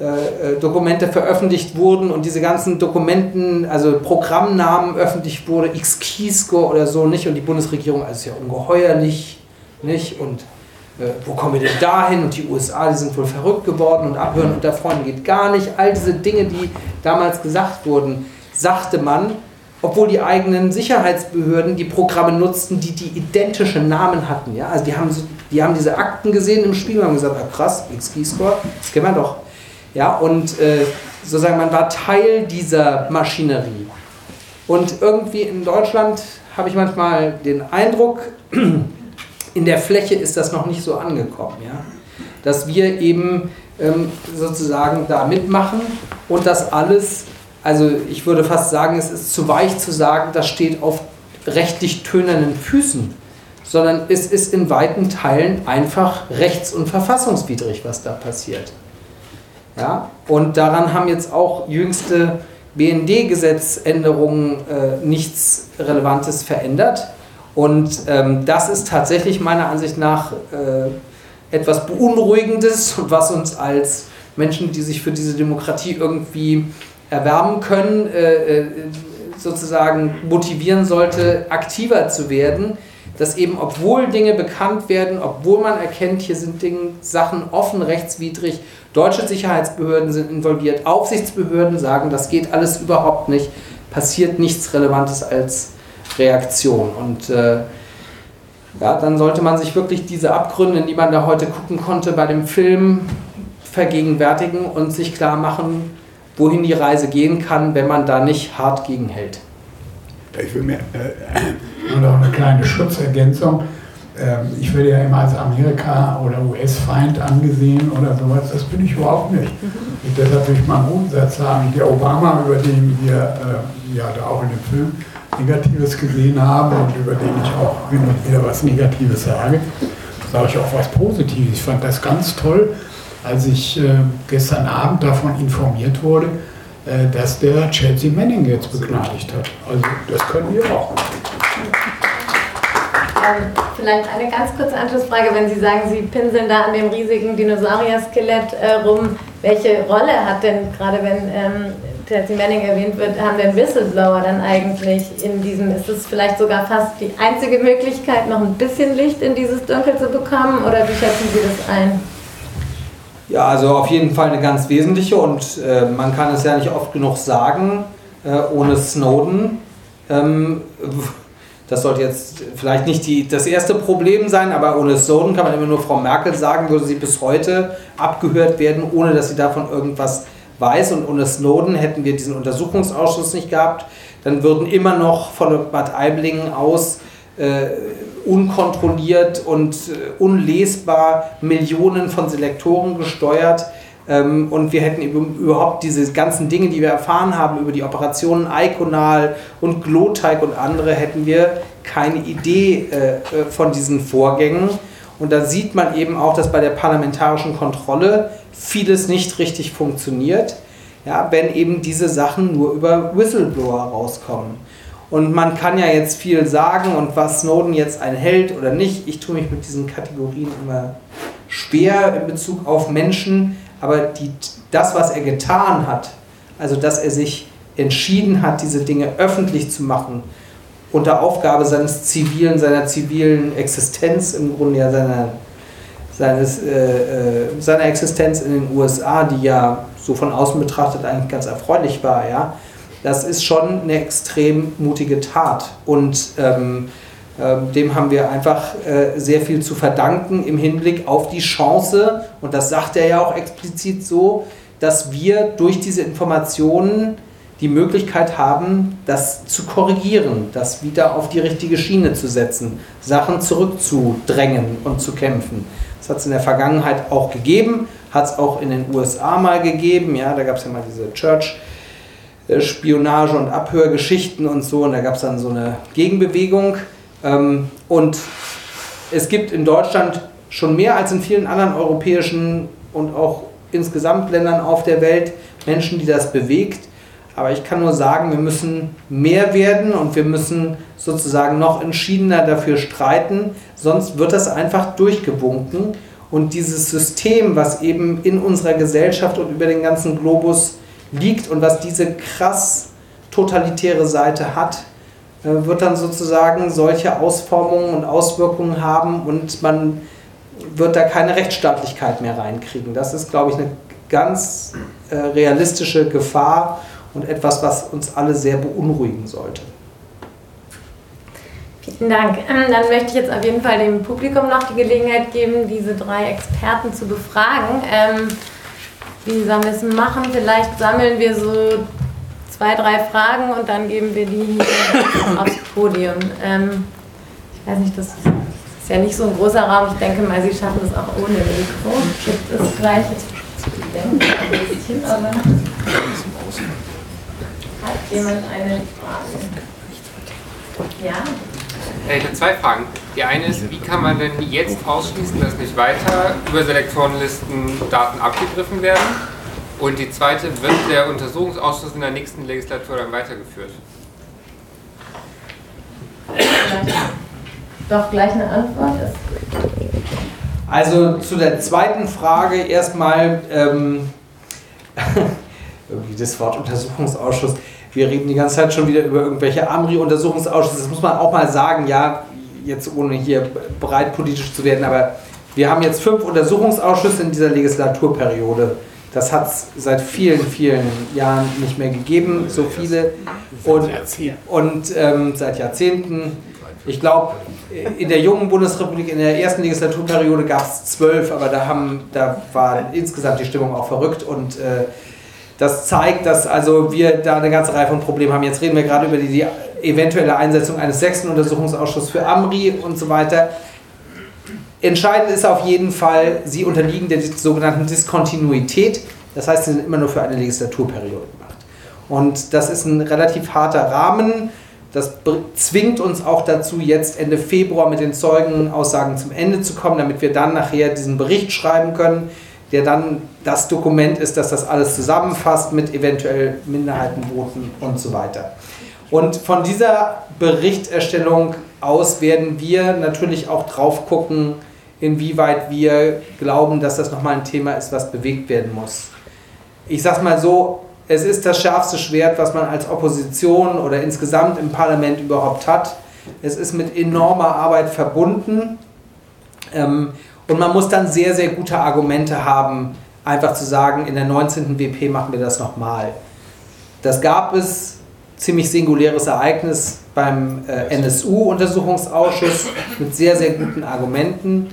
äh, äh, Dokumente veröffentlicht wurden und diese ganzen Dokumenten, also Programmnamen öffentlich wurde, X-Keyscore oder so nicht und die Bundesregierung, also ist ja ungeheuerlich, nicht? Und wo kommen wir denn dahin? Und die USA, die sind wohl verrückt geworden und abhören unter Freunden geht gar nicht. All diese Dinge, die damals gesagt wurden, sagte man, obwohl die eigenen Sicherheitsbehörden die Programme nutzten, die die identische Namen hatten. Ja? Also die haben, die haben diese Akten gesehen im Spiegel und haben gesagt, ah, krass, X-Keyscore, das kennen wir doch. Ja, und äh, sozusagen man war Teil dieser Maschinerie. Und irgendwie in Deutschland habe ich manchmal den Eindruck, in der Fläche ist das noch nicht so angekommen, ja? dass wir eben ähm, sozusagen da mitmachen und das alles also ich würde fast sagen, es ist zu weich zu sagen, das steht auf rechtlich tönernen Füßen, sondern es ist in weiten Teilen einfach rechts- und verfassungswidrig, was da passiert. Ja? Und daran haben jetzt auch jüngste BND-Gesetzänderungen äh, nichts Relevantes verändert. Und ähm, das ist tatsächlich meiner Ansicht nach äh, etwas Beunruhigendes was uns als Menschen, die sich für diese Demokratie irgendwie erwärmen können, äh, äh, sozusagen motivieren sollte, aktiver zu werden, dass eben, obwohl Dinge bekannt werden, obwohl man erkennt, hier sind Dinge, Sachen offen rechtswidrig, deutsche Sicherheitsbehörden sind involviert, Aufsichtsbehörden sagen, das geht alles überhaupt nicht, passiert nichts Relevantes als Reaktion. Und äh, ja, dann sollte man sich wirklich diese Abgründe, in die man da heute gucken konnte, bei dem Film vergegenwärtigen und sich klar machen, wohin die Reise gehen kann, wenn man da nicht hart gegenhält. Ich will mir äh, nur noch eine kleine Schutzergänzung. Ähm, ich werde ja immer als Amerika- oder US-Feind angesehen oder sowas. Das bin ich überhaupt nicht. Und deshalb will ich mal einen Grundsatz sagen. Der Obama, über den wir äh, ja da auch in dem Film Negatives gesehen haben und über den ich auch hin und wieder was Negatives sage, sage ich auch was Positives. Ich fand das ganz toll, als ich äh, gestern Abend davon informiert wurde, äh, dass der Chelsea Manning jetzt begnadigt hat. Also das können wir auch. Ähm, vielleicht eine ganz kurze Anschlussfrage, wenn Sie sagen, Sie pinseln da an dem riesigen Dinosaurier-Skelett äh, rum. Welche Rolle hat denn, gerade wenn ähm, Chelsea Manning erwähnt wird, haben denn Whistleblower dann eigentlich in diesem, ist es vielleicht sogar fast die einzige Möglichkeit, noch ein bisschen Licht in dieses Dunkel zu bekommen oder wie schätzen Sie das ein? Ja, also auf jeden Fall eine ganz wesentliche und äh, man kann es ja nicht oft genug sagen, äh, ohne Snowden. Ähm, das sollte jetzt vielleicht nicht die, das erste Problem sein, aber ohne Snowden kann man immer nur Frau Merkel sagen, würde sie bis heute abgehört werden, ohne dass sie davon irgendwas weiß. Und ohne Snowden hätten wir diesen Untersuchungsausschuss nicht gehabt. Dann würden immer noch von Bad Aiblingen aus äh, unkontrolliert und äh, unlesbar Millionen von Selektoren gesteuert. Ähm, und wir hätten überhaupt diese ganzen Dinge, die wir erfahren haben über die Operationen Iconal und Gloteig und andere, hätten wir keine Idee äh, äh, von diesen Vorgängen. Und da sieht man eben auch, dass bei der parlamentarischen Kontrolle vieles nicht richtig funktioniert, ja, wenn eben diese Sachen nur über Whistleblower rauskommen. Und man kann ja jetzt viel sagen und was Snowden jetzt ein Held oder nicht. Ich tue mich mit diesen Kategorien immer schwer in Bezug auf Menschen, aber die, das, was er getan hat, also dass er sich entschieden hat, diese Dinge öffentlich zu machen, unter Aufgabe seines zivilen, seiner zivilen Existenz, im Grunde ja seiner, seines, äh, äh, seiner Existenz in den USA, die ja so von außen betrachtet eigentlich ganz erfreulich war, ja, das ist schon eine extrem mutige Tat. Und ähm, ähm, dem haben wir einfach äh, sehr viel zu verdanken im Hinblick auf die Chance, und das sagt er ja auch explizit so, dass wir durch diese Informationen die Möglichkeit haben, das zu korrigieren, das wieder auf die richtige Schiene zu setzen, Sachen zurückzudrängen und zu kämpfen. Das hat es in der Vergangenheit auch gegeben, hat es auch in den USA mal gegeben. Ja, da gab es ja mal diese Church äh, Spionage und Abhörgeschichten und so. Und da gab es dann so eine Gegenbewegung. Ähm, und es gibt in Deutschland schon mehr als in vielen anderen europäischen und auch insgesamt Ländern auf der Welt Menschen, die das bewegt. Aber ich kann nur sagen, wir müssen mehr werden und wir müssen sozusagen noch entschiedener dafür streiten, sonst wird das einfach durchgewunken. Und dieses System, was eben in unserer Gesellschaft und über den ganzen Globus liegt und was diese krass totalitäre Seite hat, äh, wird dann sozusagen solche Ausformungen und Auswirkungen haben und man wird da keine Rechtsstaatlichkeit mehr reinkriegen. Das ist, glaube ich, eine ganz äh, realistische Gefahr und etwas, was uns alle sehr beunruhigen sollte. Vielen Dank. Ähm, dann möchte ich jetzt auf jeden Fall dem Publikum noch die Gelegenheit geben, diese drei Experten zu befragen. Ähm, wie sollen wir es machen? Vielleicht sammeln wir so zwei, drei Fragen und dann geben wir die hier aufs Podium. Ähm, ich weiß nicht, das ist ja nicht so ein großer Raum. Ich denke mal, Sie schaffen das auch ohne Mikro. Gibt es gleich jetzt ein bisschen, aber hat jemand eine Frage? Ja? Ich habe zwei Fragen. Die eine ist, wie kann man denn jetzt ausschließen, dass nicht weiter über Selektorenlisten Daten abgegriffen werden? Und die zweite, wird der Untersuchungsausschuss in der nächsten Legislatur dann weitergeführt? Doch gleich eine Antwort ist. Also zu der zweiten Frage erstmal ähm, irgendwie das Wort Untersuchungsausschuss. Wir reden die ganze Zeit schon wieder über irgendwelche Amri-Untersuchungsausschüsse. Das muss man auch mal sagen, ja, jetzt ohne hier breit politisch zu werden, aber wir haben jetzt fünf Untersuchungsausschüsse in dieser Legislaturperiode. Das hat es seit vielen, vielen Jahren nicht mehr gegeben, so viele. Und, und ähm, seit Jahrzehnten. Ich glaube, in der jungen Bundesrepublik, in der ersten Legislaturperiode gab es zwölf, aber da, haben, da war insgesamt die Stimmung auch verrückt und äh, das zeigt, dass also wir da eine ganze Reihe von Problemen haben. Jetzt reden wir gerade über die, die eventuelle Einsetzung eines sechsten Untersuchungsausschusses für Amri und so weiter. Entscheidend ist auf jeden Fall, sie unterliegen der sogenannten Diskontinuität. Das heißt, sie sind immer nur für eine Legislaturperiode gemacht. Und das ist ein relativ harter Rahmen. Das zwingt uns auch dazu, jetzt Ende Februar mit den Zeugenaussagen zum Ende zu kommen, damit wir dann nachher diesen Bericht schreiben können, der dann das Dokument ist, das das alles zusammenfasst mit eventuell Minderheitenvoten und so weiter. Und von dieser Berichterstellung aus werden wir natürlich auch drauf gucken, inwieweit wir glauben, dass das nochmal ein Thema ist, was bewegt werden muss. Ich sage mal so, es ist das schärfste Schwert, was man als Opposition oder insgesamt im Parlament überhaupt hat. Es ist mit enormer Arbeit verbunden ähm, und man muss dann sehr, sehr gute Argumente haben, einfach zu sagen, in der 19. WP machen wir das nochmal. Das gab es, ziemlich singuläres Ereignis beim äh, NSU-Untersuchungsausschuss mit sehr, sehr guten Argumenten.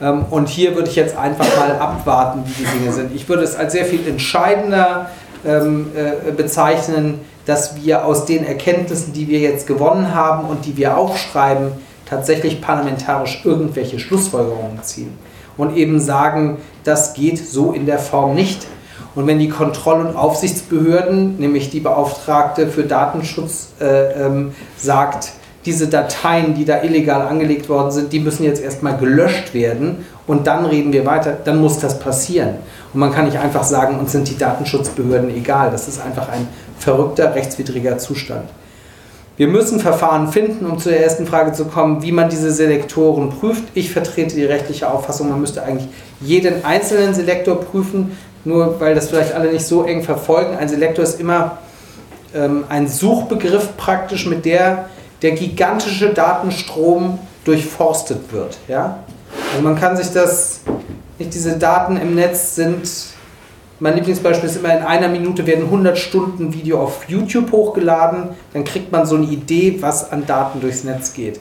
Ähm, und hier würde ich jetzt einfach mal abwarten, wie die Dinge sind. Ich würde es als sehr viel entscheidender ähm, äh, bezeichnen, dass wir aus den Erkenntnissen, die wir jetzt gewonnen haben und die wir aufschreiben, tatsächlich parlamentarisch irgendwelche Schlussfolgerungen ziehen und eben sagen, das geht so in der Form nicht. Und wenn die Kontroll- und Aufsichtsbehörden, nämlich die Beauftragte für Datenschutz, äh, ähm, sagt, diese Dateien, die da illegal angelegt worden sind, die müssen jetzt erstmal gelöscht werden und dann reden wir weiter, dann muss das passieren. Und man kann nicht einfach sagen, uns sind die Datenschutzbehörden egal. Das ist einfach ein verrückter, rechtswidriger Zustand. Wir müssen Verfahren finden, um zur ersten Frage zu kommen, wie man diese Selektoren prüft. Ich vertrete die rechtliche Auffassung, man müsste eigentlich jeden einzelnen Selektor prüfen, nur weil das vielleicht alle nicht so eng verfolgen. Ein Selektor ist immer ähm, ein Suchbegriff praktisch, mit der der gigantische Datenstrom durchforstet wird. Ja? Also man kann sich das, nicht diese Daten im Netz sind, mein Lieblingsbeispiel ist immer, in einer Minute werden 100 Stunden Video auf YouTube hochgeladen, dann kriegt man so eine Idee, was an Daten durchs Netz geht.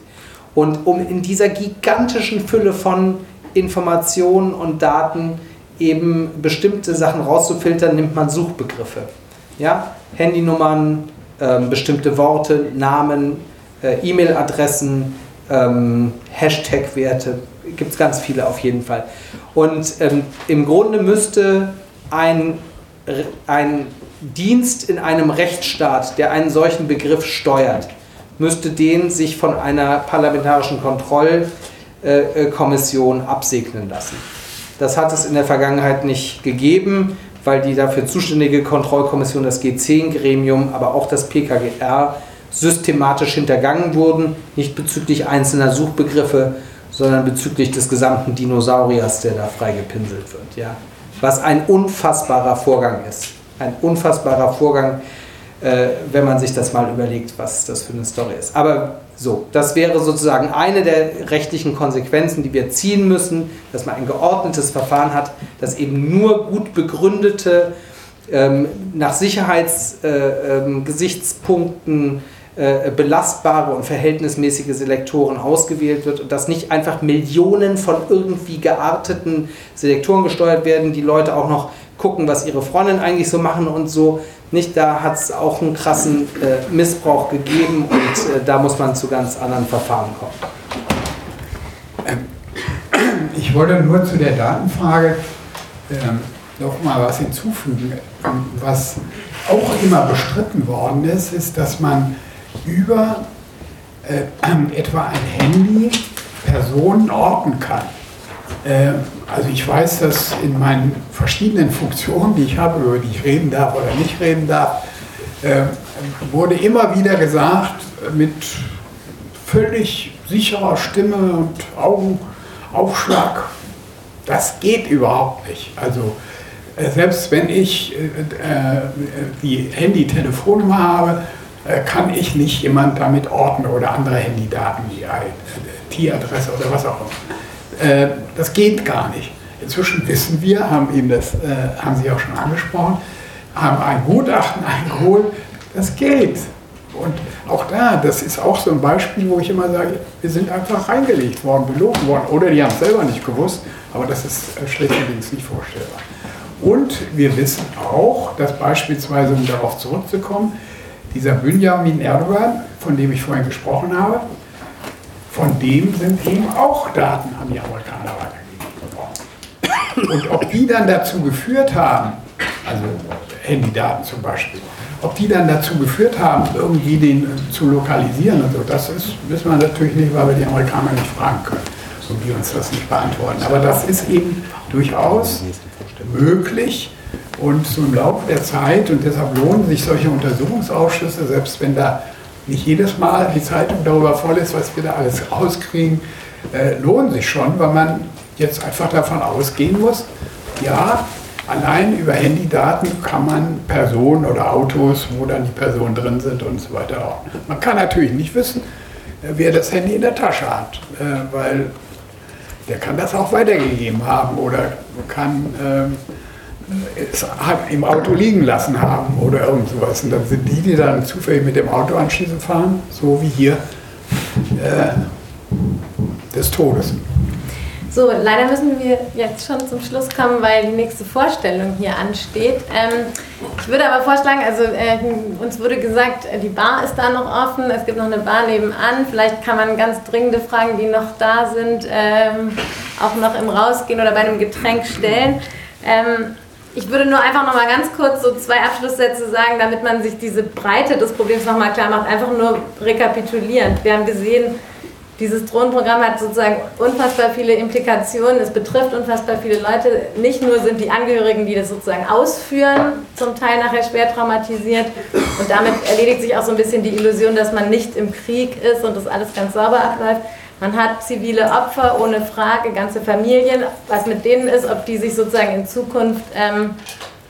Und um in dieser gigantischen Fülle von Informationen und Daten eben bestimmte Sachen rauszufiltern, nimmt man Suchbegriffe. Ja? Handynummern, äh, bestimmte Worte, Namen, äh, E-Mail-Adressen, ähm, Hashtag-Werte, gibt es ganz viele auf jeden Fall. Und ähm, im Grunde müsste ein, ein Dienst in einem Rechtsstaat, der einen solchen Begriff steuert, müsste den sich von einer parlamentarischen Kontrollkommission absegnen lassen. Das hat es in der Vergangenheit nicht gegeben. weil die dafür zuständige Kontrollkommission, das G10-Gremium, aber auch das PKGR systematisch hintergangen wurden, nicht bezüglich einzelner Suchbegriffe, sondern bezüglich des gesamten Dinosauriers, der da freigepinselt wird. Ja. Was ein unfassbarer Vorgang ist. Ein unfassbarer Vorgang, äh, wenn man sich das mal überlegt, was das für eine Story ist. Aber so, das wäre sozusagen eine der rechtlichen Konsequenzen, die wir ziehen müssen, dass man ein geordnetes Verfahren hat, das eben nur gut begründete, ähm, nach Sicherheitsgesichtspunkten äh, äh, belastbare und verhältnismäßige Selektoren ausgewählt wird und dass nicht einfach Millionen von irgendwie gearteten Selektoren gesteuert werden, die Leute auch noch gucken, was ihre Freundinnen eigentlich so machen und so. Nicht, da hat es auch einen krassen äh, Missbrauch gegeben und äh, da muss man zu ganz anderen Verfahren kommen. Ich wollte nur zu der Datenfrage ähm, noch mal was hinzufügen. Was auch immer bestritten worden ist, ist, dass man über äh, etwa ein Handy Personen orten kann. Äh, also ich weiß, dass in meinen verschiedenen Funktionen, die ich habe, über die ich reden darf oder nicht reden darf, äh, wurde immer wieder gesagt, mit völlig sicherer Stimme und Augenaufschlag, das geht überhaupt nicht. Also äh, selbst wenn ich äh, äh, die Handy-Telefonnummer habe, äh, kann ich nicht jemand damit orten oder andere Handydaten, wie IP-Adresse oder was auch immer. Äh, das geht gar nicht. Inzwischen wissen wir, haben Ihnen das, äh, haben Sie auch schon angesprochen, haben ein Gutachten eingeholt, das geht. Und auch da, das ist auch so ein Beispiel, wo ich immer sage, wir sind einfach reingelegt worden, belogen worden. Oder die haben es selber nicht gewusst, aber das ist schlechterdings nicht vorstellbar. Und wir wissen auch, dass beispielsweise, um darauf zurückzukommen, dieser Benjamin Erdogan, von dem ich vorhin gesprochen habe, von dem sind eben auch Daten an die Amerikaner weitergegeben worden. Und ob die dann dazu geführt haben, also Handydaten zum Beispiel, ob die dann dazu geführt haben, irgendwie den äh, zu lokalisieren und so, das ist, wissen wir natürlich nicht, weil wir die Amerikaner nicht fragen können und die uns das nicht beantworten. Aber das ist eben durchaus möglich und so im Laufe der Zeit, und deshalb lohnen sich solche Untersuchungsausschüsse, selbst wenn da nicht jedes Mal die Zeitung darüber voll ist, was wir da alles rauskriegen, äh, lohnen sich schon, weil man jetzt einfach davon ausgehen muss, ja, allein über Handydaten kann man Personen oder Autos, wo dann die Personen drin sind und so weiter auch. Man kann natürlich nicht wissen, äh, wer das Handy in der Tasche hat, äh, weil der kann das auch weitergegeben haben oder kann es im Auto liegen lassen haben oder irgend sowas. Und dann sind die, die dann zufällig mit dem Auto anschließend fahren, so wie hier, äh, des Todes. So, leider müssen wir jetzt schon zum Schluss kommen, weil die nächste Vorstellung hier ansteht. Ähm, ich würde aber vorschlagen, also äh, uns wurde gesagt, die Bar ist da noch offen, es gibt noch eine Bar nebenan. Vielleicht kann man ganz dringende Fragen, die noch da sind, ähm, auch noch im Rausgehen oder bei einem Getränk stellen. Ähm, ich würde nur einfach noch mal ganz kurz so zwei Abschlusssätze sagen, damit man sich diese Breite des Problems noch mal klar macht. Einfach nur rekapitulierend. Wir haben gesehen, dieses Drohnenprogramm hat sozusagen unfassbar viele Implikationen. Es betrifft unfassbar viele Leute. Nicht nur sind die Angehörigen, die das sozusagen ausführen, zum Teil nachher schwer traumatisiert. Und damit erledigt sich auch so ein bisschen die Illusion, dass man nicht im Krieg ist und das alles ganz sauber abläuft. Man hat zivile Opfer ohne Frage, ganze Familien. Was mit denen ist, ob die sich sozusagen in Zukunft ähm,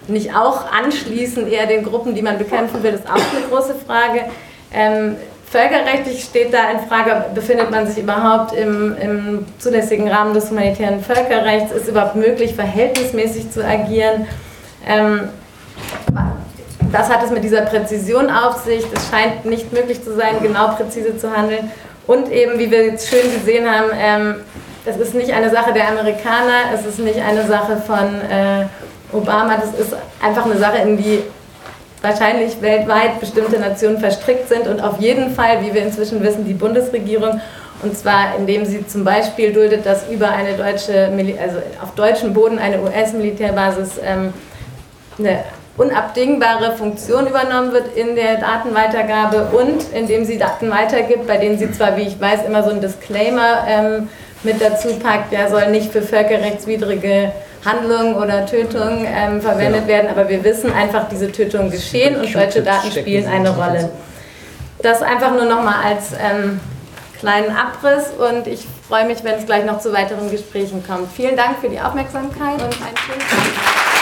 nicht auch anschließen, eher den Gruppen, die man bekämpfen will, ist auch eine große Frage. Ähm, völkerrechtlich steht da in Frage, befindet man sich überhaupt im, im zulässigen Rahmen des humanitären Völkerrechts? Ist überhaupt möglich, verhältnismäßig zu agieren? Ähm, was hat es mit dieser Präzision auf sich? Es scheint nicht möglich zu sein, genau präzise zu handeln. Und eben, wie wir jetzt schön gesehen haben, ähm, es ist nicht eine Sache der Amerikaner, es ist nicht eine Sache von äh, Obama, das ist einfach eine Sache, in die wahrscheinlich weltweit bestimmte Nationen verstrickt sind und auf jeden Fall, wie wir inzwischen wissen, die Bundesregierung. Und zwar indem sie zum Beispiel duldet, dass über eine deutsche, also auf deutschem Boden eine US-Militärbasis ähm, eine unabdingbare Funktion übernommen wird in der Datenweitergabe und indem sie Daten weitergibt, bei denen sie zwar, wie ich weiß, immer so ein Disclaimer ähm, mit dazu packt, der soll nicht für völkerrechtswidrige Handlung oder Tötung ähm, verwendet werden, aber wir wissen einfach, diese Tötungen geschehen und solche Daten spielen eine Rolle. Das einfach nur nochmal als ähm, kleinen Abriss und ich freue mich, wenn es gleich noch zu weiteren Gesprächen kommt. Vielen Dank für die Aufmerksamkeit und einen schönen Tag.